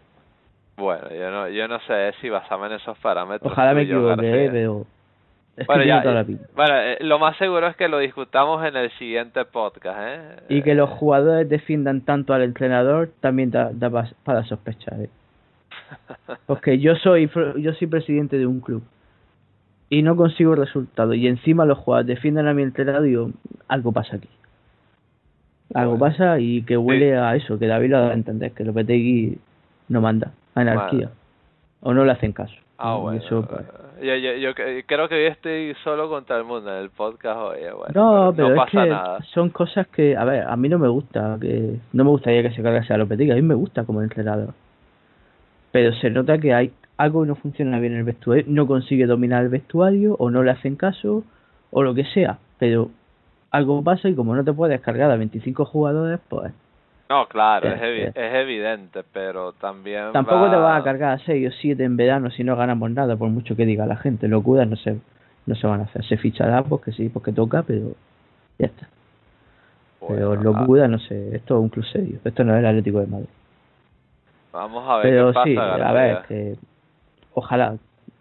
Bueno, yo no, yo no sé si basarme en esos parámetros. Ojalá me equivoque, pero... Es bueno, que ya, toda la bueno eh, lo más seguro es que lo discutamos en el siguiente podcast, ¿eh? Y que los jugadores defiendan tanto al entrenador también da, da para sospechar, ¿eh? Porque yo soy yo soy presidente de un club y no consigo resultados y encima los jugadores defienden a mi entrenador y digo, algo pasa aquí. Algo pasa y que huele a eso, que David lo da a entender, que Lopetegui no manda anarquía. O no le hacen caso. Ah, bueno. Pues, yo, yo, yo, creo que hoy estoy solo contra el mundo en el podcast hoy. Bueno, no, pero, es que son cosas que, a ver, a mí no me gusta, que no me gustaría que se cargase a Lopetegui, a mí me gusta como entrenador. Pero se nota que hay algo que no funciona bien en el vestuario, no consigue dominar el vestuario, o no le hacen caso, o lo que sea. Pero algo pasa y como no te puedes cargar a 25 jugadores, pues no, claro, es, es evidente, pero también. Tampoco te vas a cargar a 6 o 7 en verano si no ganamos nada, por mucho que diga la gente. Locuras no se, no se van a hacer. Se fichará porque sí, porque toca, pero ya está. pero locuras, no sé, esto es un club serio. Esto no es el Atlético de Madrid. Vamos a ver pero qué pasa, sí, a ver, que ojalá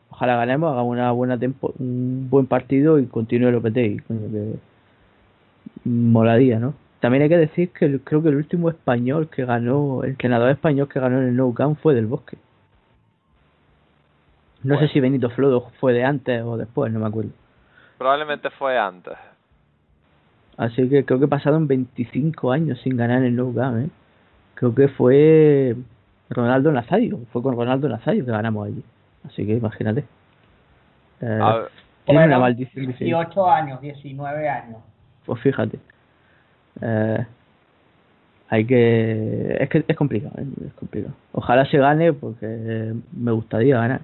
ojalá ganemos, hagamos una buena tempo, un buen partido y continúe lo que molaría, ¿no? También hay que decir que creo que el último español que ganó, el entrenador español que ganó en el No Camp fue del Bosque. No sé si Benito Flodo fue de antes o después, no me acuerdo. Probablemente fue antes. Así que creo que pasaron 25 años sin ganar en el Nou Camp, ¿eh? Creo que fue Ronaldo Nazario, fue con Ronaldo Nazario que ganamos allí. Así que imagínate. Eh, tiene una maldición. 18 años, 19 años. Pues fíjate. Eh, hay que es que es complicado, ¿eh? es complicado. Ojalá se gane porque me gustaría ganar.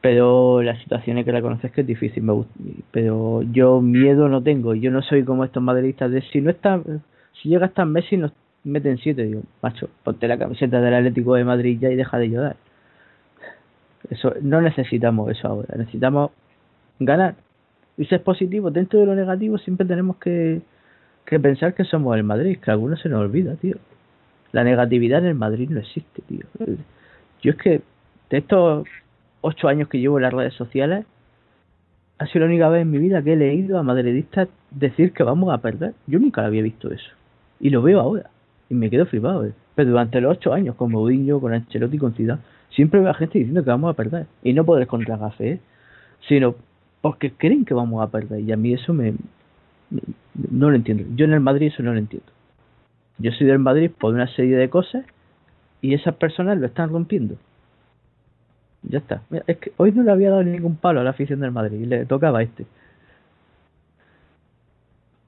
Pero la situación hay que reconocer que es difícil, me pero yo miedo no tengo, yo no soy como estos madridistas de si no está si llega hasta Messi nos meten siete, digo, macho, ponte la camiseta del Atlético de Madrid ya y deja de llorar. Eso no necesitamos eso ahora, necesitamos ganar. Y si es positivo, dentro de lo negativo siempre tenemos que que pensar que somos el Madrid, que a algunos se nos olvida, tío. La negatividad en el Madrid no existe, tío. Yo es que de estos ocho años que llevo en las redes sociales, ha sido la única vez en mi vida que he leído a madridistas decir que vamos a perder. Yo nunca había visto eso. Y lo veo ahora. Y me quedo flipado. ¿eh? Pero durante los ocho años, con Mourinho, con Ancelotti, con Ciudad, siempre veo a gente diciendo que vamos a perder. Y no por el contragafe, ¿eh? sino porque creen que vamos a perder. Y a mí eso me, no lo entiendo. Yo en el Madrid eso no lo entiendo. Yo soy del Madrid por una serie de cosas y esas personas lo están rompiendo. Ya está. es que hoy no le había dado ningún palo a la afición del Madrid y le tocaba este.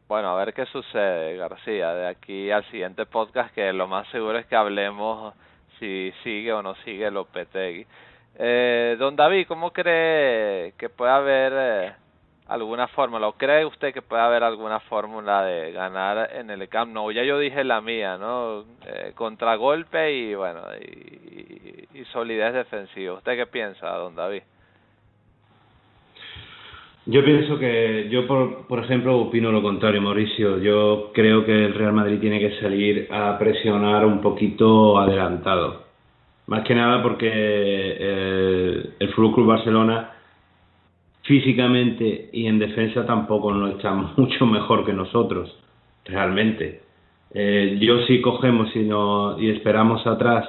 Bueno, a ver qué sucede, García, de aquí al siguiente podcast, que lo más seguro es que hablemos si sigue o no sigue Lopetegui. Eh, don David, ¿cómo cree que puede haber eh, alguna fórmula o cree usted que puede haber alguna fórmula de ganar en el Camp Nou? Ya yo dije la mía, ¿no? Eh, contragolpe y bueno, y, solidez defensiva. ¿Usted qué piensa, don David? Yo pienso que, yo por, por ejemplo opino lo contrario, Mauricio. Yo creo que el Real Madrid tiene que salir a presionar un poquito adelantado. Más que nada porque eh, el Fútbol Club Barcelona físicamente y en defensa tampoco no está mucho mejor que nosotros, realmente. Eh, yo si cogemos y, no, y esperamos atrás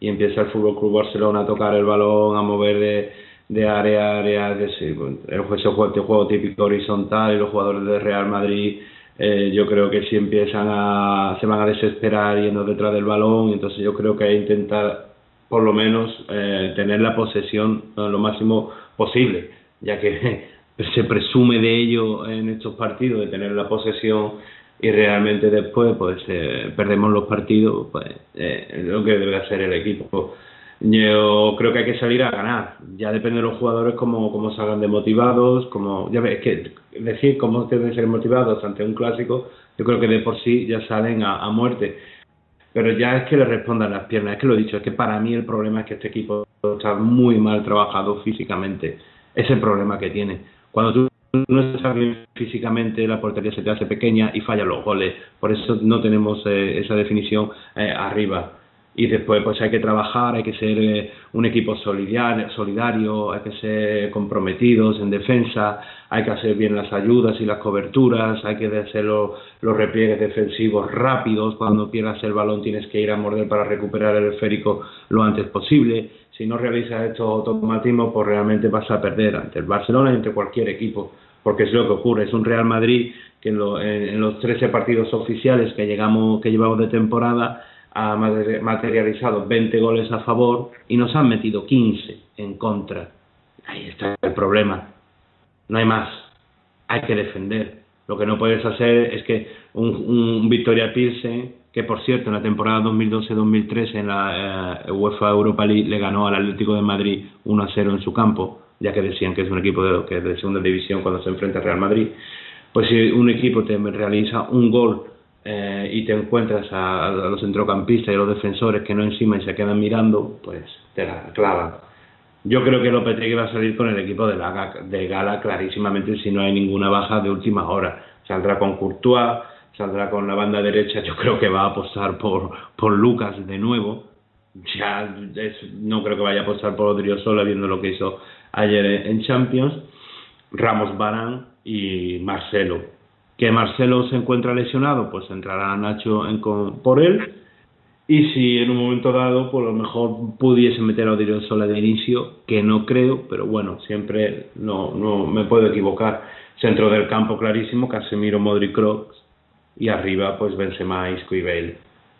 y empieza el Fútbol Club Barcelona a tocar el balón, a mover de, de área a área, de, ese, juego, juego típico horizontal y los jugadores de Real Madrid eh, yo creo que si empiezan a se van a desesperar yendo detrás del balón entonces yo creo que hay que intentar por lo menos eh, tener la posesión lo máximo posible ya que se presume de ello en estos partidos, de tener la posesión y realmente después pues eh, perdemos los partidos, pues eh, lo que debe hacer el equipo. Yo creo que hay que salir a ganar, ya depende de los jugadores cómo, cómo salgan de motivados, ya ves, que decir cómo deben ser motivados ante un clásico, yo creo que de por sí ya salen a, a muerte. Pero ya es que le respondan las piernas, es que lo he dicho, es que para mí el problema es que este equipo está muy mal trabajado físicamente es el problema que tiene. Cuando tú no estás bien físicamente, la portería se te hace pequeña y fallan los goles. Por eso no tenemos eh, esa definición eh, arriba. Y después pues hay que trabajar, hay que ser eh, un equipo solidario, solidario, hay que ser comprometidos en defensa, hay que hacer bien las ayudas y las coberturas, hay que hacer los, los repliegues defensivos rápidos, cuando pierdas el balón tienes que ir a morder para recuperar el esférico lo antes posible si no realizas estos automatismos, pues realmente vas a perder ante el Barcelona y ante cualquier equipo, porque es lo que ocurre. Es un Real Madrid que en, los 13 partidos oficiales que, llegamos, que llevamos de temporada ha materializado 20 goles a favor y nos han metido 15 en contra. Ahí está el problema. No hay más. Hay que defender. Lo que no puedes hacer es que un, un Victoria Pilsen que por cierto en la temporada 2012-2013 en la eh, UEFA Europa League le ganó al Atlético de Madrid 1 0 en su campo, ya que decían que es un equipo de, que de segunda división cuando se enfrenta al Real Madrid. Pues si un equipo te realiza un gol eh, y te encuentras a, los centrocampistas y a los defensores que no encima y se quedan mirando, pues te la clavan. Yo creo que Lopetegui va a salir con el equipo de, la, de Gala clarísimamente si no hay ninguna baja de última hora. Saldrá con Courtois, saldrá con la banda derecha, yo creo que va a apostar por, por Lucas de nuevo. Ya no creo que vaya a apostar por Odriozola viendo lo que hizo ayer en Champions. Ramos Barán y Marcelo. Que Marcelo se encuentra lesionado, pues entrará Nacho en, por él. y si en un momento dado, por lo mejor pudiese meter a Odriozola de inicio, que no creo, pero bueno, siempre no, no me puedo equivocar. Centro del campo clarísimo, Casemiro, Modric, y arriba pues Benzema, Isco y Bale.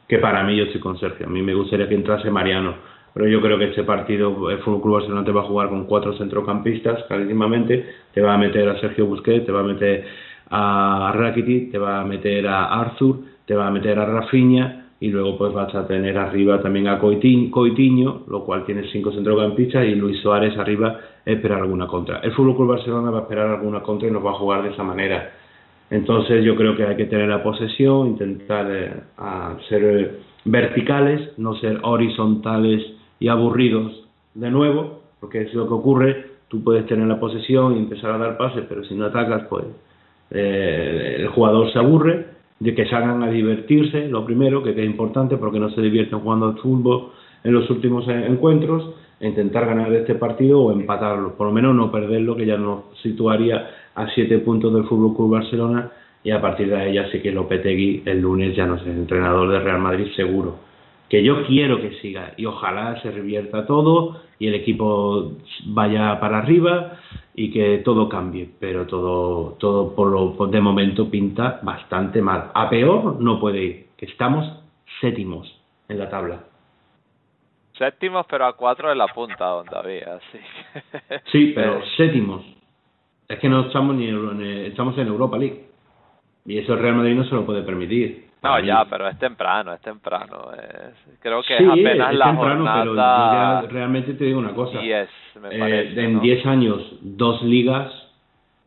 Que para mí yo estoy con Sergio. A mí me gustaría que entrase Mariano, pero yo creo que este partido el Fútbol Club Barcelona te va a jugar con cuatro centrocampistas clarísimamente, te va a meter a Sergio Busquets, te va a meter a Rakitic, te va a meter a Arthur, te va a meter a Rafinha y luego pues vas a tener arriba también a Coitiño, lo cual tiene cinco centrocampistas y Luis Suárez arriba esperar alguna contra. El Fútbol Club Barcelona va a esperar alguna contra y nos va a jugar de esa manera. Entonces yo creo que hay que tener la posesión, intentar eh, ser eh, verticales, no ser horizontales y aburridos de nuevo, porque es lo que ocurre, tú puedes tener la posesión y empezar a dar pases, pero si no atacas, pues eh, el jugador se aburre. De que salgan a divertirse, lo primero, que es importante porque no se divierten jugando al fútbol en los últimos encuentros, e intentar ganar este partido o empatarlo, por lo menos no perderlo, que ya nos situaría a siete puntos del Fútbol Club Barcelona y a partir de ahí ya sí que Lopetegui el lunes ya no es el entrenador de Real Madrid seguro que yo quiero que siga y ojalá se revierta todo y el equipo vaya para arriba y que todo cambie, pero todo todo por lo de momento pinta bastante mal. A peor no puede ir, que estamos séptimos en la tabla. Séptimos, pero a cuatro de la punta todavía, sí. Sí, pero séptimos. Es que no estamos ni en, estamos en Europa League. Y eso el Real Madrid no se lo puede permitir. No, ya, pero es temprano, es temprano. Es, creo que es apenas es la temprano, jornada... pero realmente te digo una cosa. Diez, me Eh, parece, en ¿no? 10 años, dos ligas,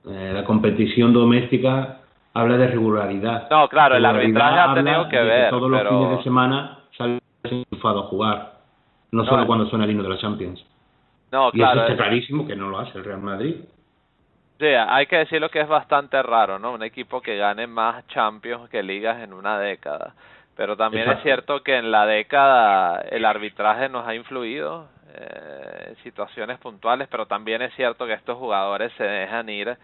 eh, la competición doméstica habla de regularidad. No, claro, el arbitraje ha tenido que ver, todos los fines de semana sale enchufado a jugar. No, No, solo es- cuando suena el himno de la Champions. No, y claro. eso está es- clarísimo que no lo hace el Real Madrid. Sí, hay que decirlo que es bastante raro, ¿no? Un equipo que gane más Champions que ligas en una década. Pero también es cierto que en la década el arbitraje nos ha influido eh, en situaciones puntuales, pero también es cierto que estos jugadores se dejan ir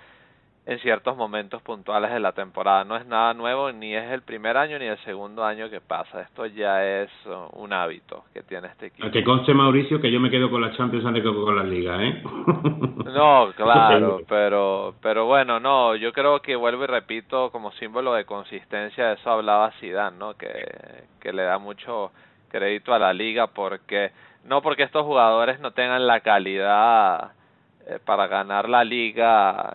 en ciertos momentos puntuales de la temporada. No es nada nuevo, ni es el primer año ni el segundo año que pasa. Esto ya es uh, un hábito que tiene este equipo. A que conste Mauricio que yo me quedo con la Champions antes que con la Liga, ¿eh? No, claro, pero pero bueno, no, yo creo que vuelvo y repito como símbolo de consistencia, eso hablaba Zidane, ¿no? Que que le da mucho crédito a la liga porque no porque estos jugadores no tengan la calidad eh, para ganar la liga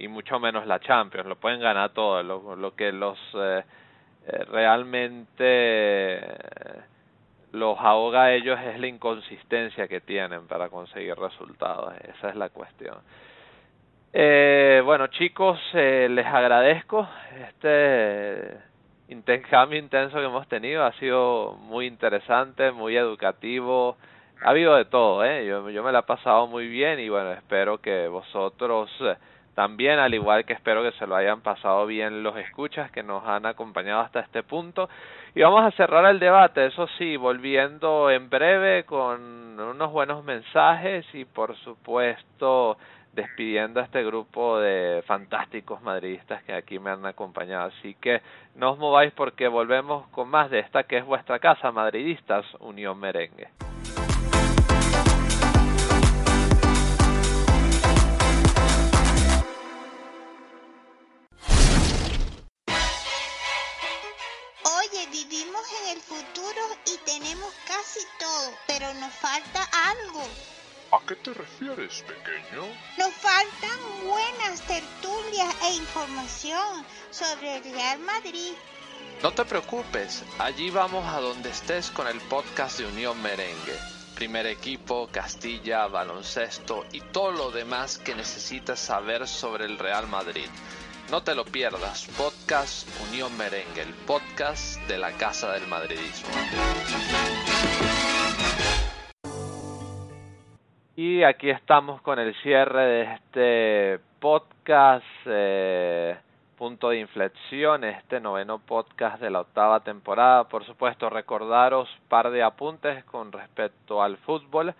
y mucho menos la Champions, lo pueden ganar todo, lo, que los eh, eh, realmente eh, los ahoga a ellos es la inconsistencia que tienen para conseguir resultados. Esa es la cuestión. Eh, bueno, chicos, eh, les agradezco este intercambio intenso que hemos tenido. Ha sido muy interesante, muy educativo. Ha habido de todo, ¿eh? Yo, yo me la he pasado muy bien y bueno, espero que vosotros también, al igual que espero que se lo hayan pasado bien los escuchas que nos han acompañado hasta este punto. Y vamos a cerrar el debate, eso sí, volviendo en breve con unos buenos mensajes y por supuesto despidiendo a este grupo de fantásticos madridistas que aquí me han acompañado. Así que no os mováis porque volvemos con más de esta que es vuestra casa, Madridistas Unión Merengue. Qué te refieres, pequeño? Nos faltan buenas tertulias e información sobre el Real Madrid. No te preocupes, allí vamos a donde estés con el podcast de Unión Merengue. Primer equipo, Castilla, baloncesto y todo lo demás que necesitas saber sobre el Real Madrid. No te lo pierdas, podcast Unión Merengue, el podcast de la Casa del Madridismo. Y aquí estamos con el cierre de este podcast, eh, punto de inflexión, este noveno podcast de la octava temporada. Por supuesto, recordaros par de apuntes con respecto al fútbol.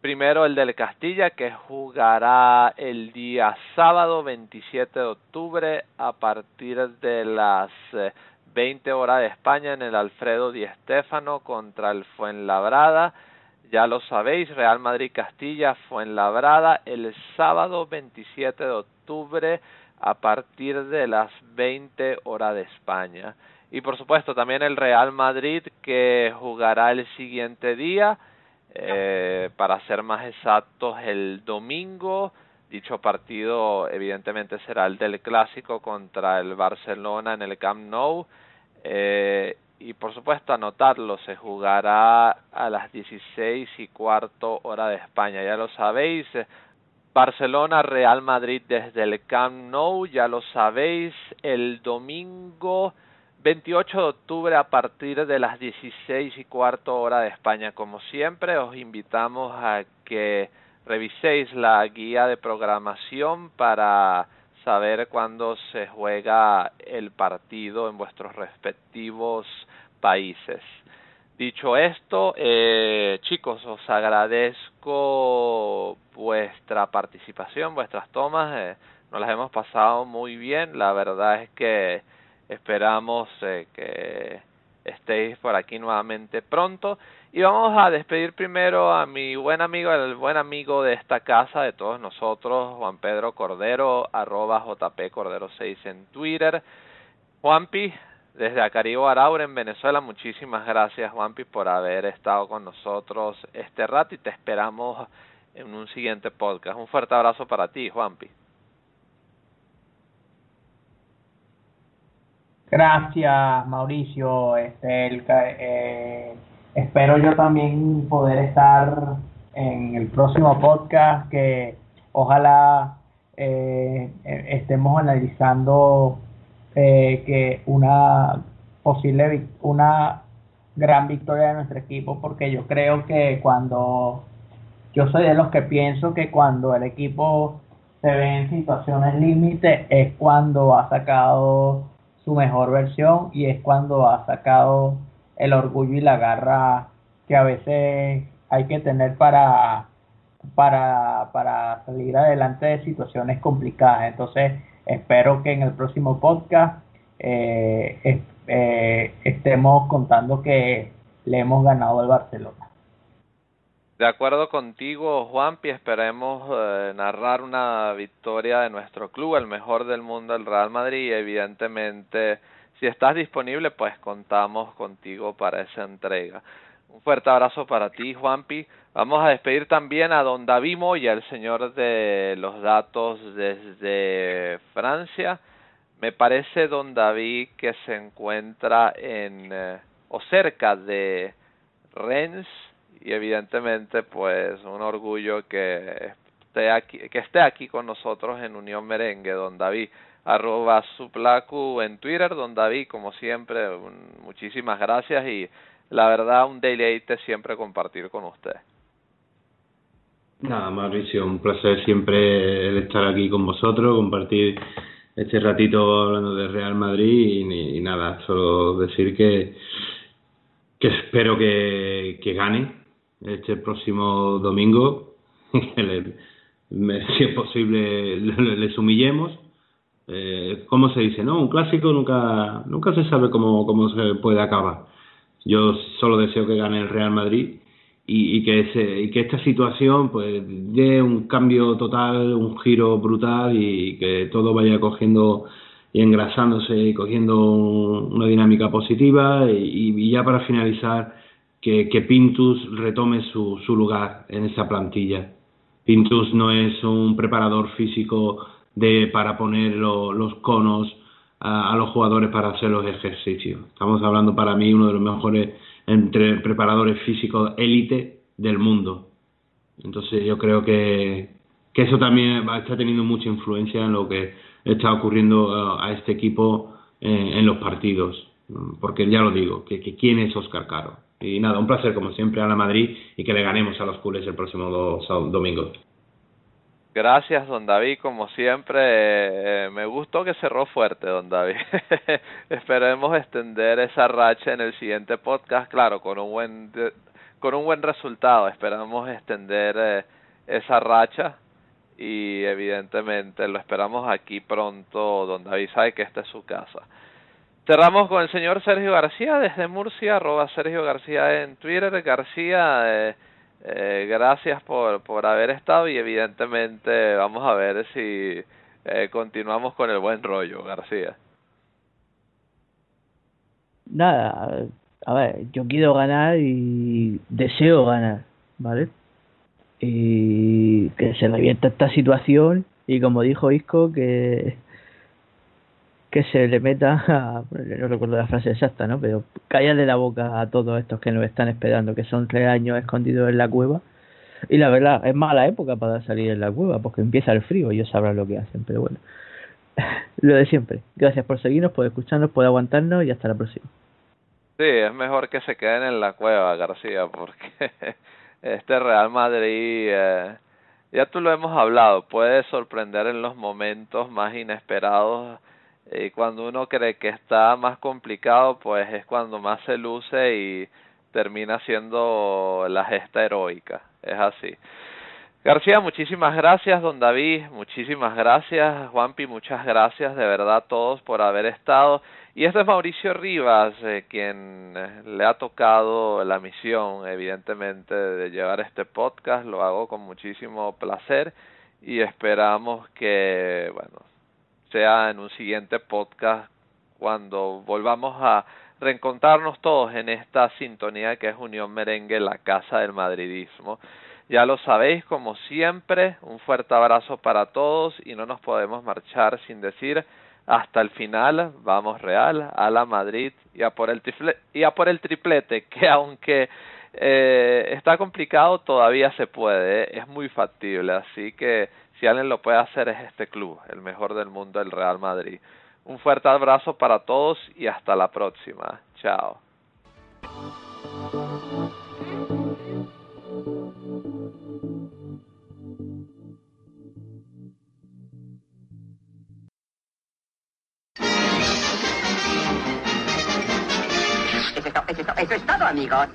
Primero el del Castilla, que jugará el día sábado 27 de octubre a partir de las eh, 20 horas de España en el Alfredo Di Stéfano contra el Fuenlabrada. Ya lo sabéis, Real Madrid Castilla Fuenlabrada el sábado 27 de octubre a partir de las 20 horas de España. Y por supuesto también el Real Madrid que jugará el siguiente día, eh, para ser más exactos el domingo. Dicho partido evidentemente será el del clásico contra el Barcelona en el Camp Nou. Eh, y por supuesto anotarlo, se jugará a las 16 y cuarto hora de España, ya lo sabéis. Barcelona, Real Madrid desde el Camp Nou, ya lo sabéis, el domingo 28 de octubre a partir de las 16 y cuarto hora de España. Como siempre, os invitamos a que reviséis la guía de programación para saber cuándo se juega el partido en vuestros respectivos países. Dicho esto, eh, chicos, os agradezco vuestra participación, vuestras tomas, eh, nos las hemos pasado muy bien, la verdad es que esperamos eh, que estéis por aquí nuevamente pronto y vamos a despedir primero a mi buen amigo, el buen amigo de esta casa, de todos nosotros, Juan Pedro Cordero, arroba JP Cordero 6 en Twitter. Juanpi, desde Acaribo Araure en Venezuela, muchísimas gracias Juanpi por haber estado con nosotros este rato y te esperamos en un siguiente podcast. Un fuerte abrazo para ti, Juanpi. Gracias, Mauricio. Este, eh, espero yo también poder estar en el próximo podcast que ojalá eh, estemos analizando eh, que una posible una gran victoria de nuestro equipo porque yo creo que cuando yo soy de los que pienso que cuando el equipo se ve en situaciones límite es cuando ha sacado su mejor versión y es cuando ha sacado el orgullo y la garra que a veces hay que tener para, para, para salir adelante de situaciones complicadas. Entonces, espero que en el próximo podcast eh, eh, estemos contando que le hemos ganado al Barcelona. De acuerdo contigo, Juanpi, esperemos eh, narrar una victoria de nuestro club, el mejor del mundo, el Real Madrid, y evidentemente si estás disponible, pues contamos contigo para esa entrega. Un fuerte abrazo para ti, Juanpi. Vamos a despedir también a don David Moya, el señor de los datos desde Francia. Me parece, don David, que se encuentra en eh, o cerca de Rennes y evidentemente, pues, un orgullo que esté aquí, que esté aquí con nosotros en Unión Merengue, don David arroba suplacu en Twitter, don David, como siempre, muchísimas gracias y la verdad un deleite siempre compartir con usted. Nada, Mauricio, un placer siempre estar aquí con vosotros, compartir este ratito hablando de Real Madrid y, nada, solo decir que, que espero que, que gane este próximo domingo, que le, si es posible les humillemos eh, ¿cómo se dice? no Un clásico nunca, nunca se sabe cómo, cómo se puede acabar. Yo solo deseo que gane el Real Madrid y, que, ese, y que esta situación pues dé un cambio total, un giro brutal y que todo vaya cogiendo y engrasándose y cogiendo una dinámica positiva y, y, ya para finalizar que, que Pintus retome su, su lugar en esa plantilla. Pintus no es un preparador físico de para poner los conos a, los jugadores para hacer los ejercicios. Estamos hablando para mí uno de los mejores entre preparadores físicos élite del mundo. Entonces yo creo que, que eso también está teniendo mucha influencia en lo que está ocurriendo eh, a este equipo en, los partidos. Porque ya lo digo, que, que quién es Oscar Caro. Y nada, un placer como siempre a la Madrid y que le ganemos a los culés el próximo domingo. Gracias, don David, como siempre. Eh, me gustó que cerró fuerte, don David. Esperemos extender esa racha en el siguiente podcast, claro, con un buen con un buen resultado. Esperamos extender eh, esa racha y evidentemente lo esperamos aquí pronto, don David sabe que esta es su casa. Cerramos con el señor Sergio García desde Murcia, arroba Sergio García en Twitter. García, eh, eh, gracias por, por haber estado y evidentemente vamos a ver si eh, continuamos con el buen rollo, García. Nada, a ver, yo quiero ganar y deseo ganar, ¿vale? Y que se revienta esta situación y como dijo Isco, que que se le meta, a, no recuerdo la frase exacta, ¿no? Pero callarle la boca a todos estos que nos están esperando, que son tres años escondidos en la cueva. Y la verdad, es mala época para salir en la cueva, porque empieza el frío, ellos sabrán lo que hacen, pero bueno. lo de siempre. Gracias por seguirnos, por escucharnos, por aguantarnos y hasta la próxima. Sí, es mejor que se queden en la cueva, García, porque este Real Madrid, eh, ya tú lo hemos hablado, puede sorprender en los momentos más inesperados y cuando uno cree que está más complicado, pues es cuando más se luce y termina siendo la gesta heroica. Es así. García, muchísimas gracias, don David, muchísimas gracias, Juanpi, muchas gracias de verdad a todos por haber estado. Y este es Mauricio Rivas, eh, quien eh, le ha tocado la misión, evidentemente, de llevar este podcast. Lo hago con muchísimo placer y esperamos que, bueno, sea en un siguiente podcast cuando volvamos a reencontrarnos todos en esta sintonía que es Unión Merengue, la casa del madridismo. Ya lo sabéis, como siempre, un fuerte abrazo para todos y no nos podemos marchar sin decir hasta el final, vamos Real, a la Madrid y a por el, y a por el triplete, que aunque eh, está complicado, todavía se puede, ¿eh? es muy factible, así que si alguien lo puede hacer es este club, el mejor del mundo, el Real Madrid. Un fuerte abrazo para todos y hasta la próxima. Chao. Eso es, todo, amigos.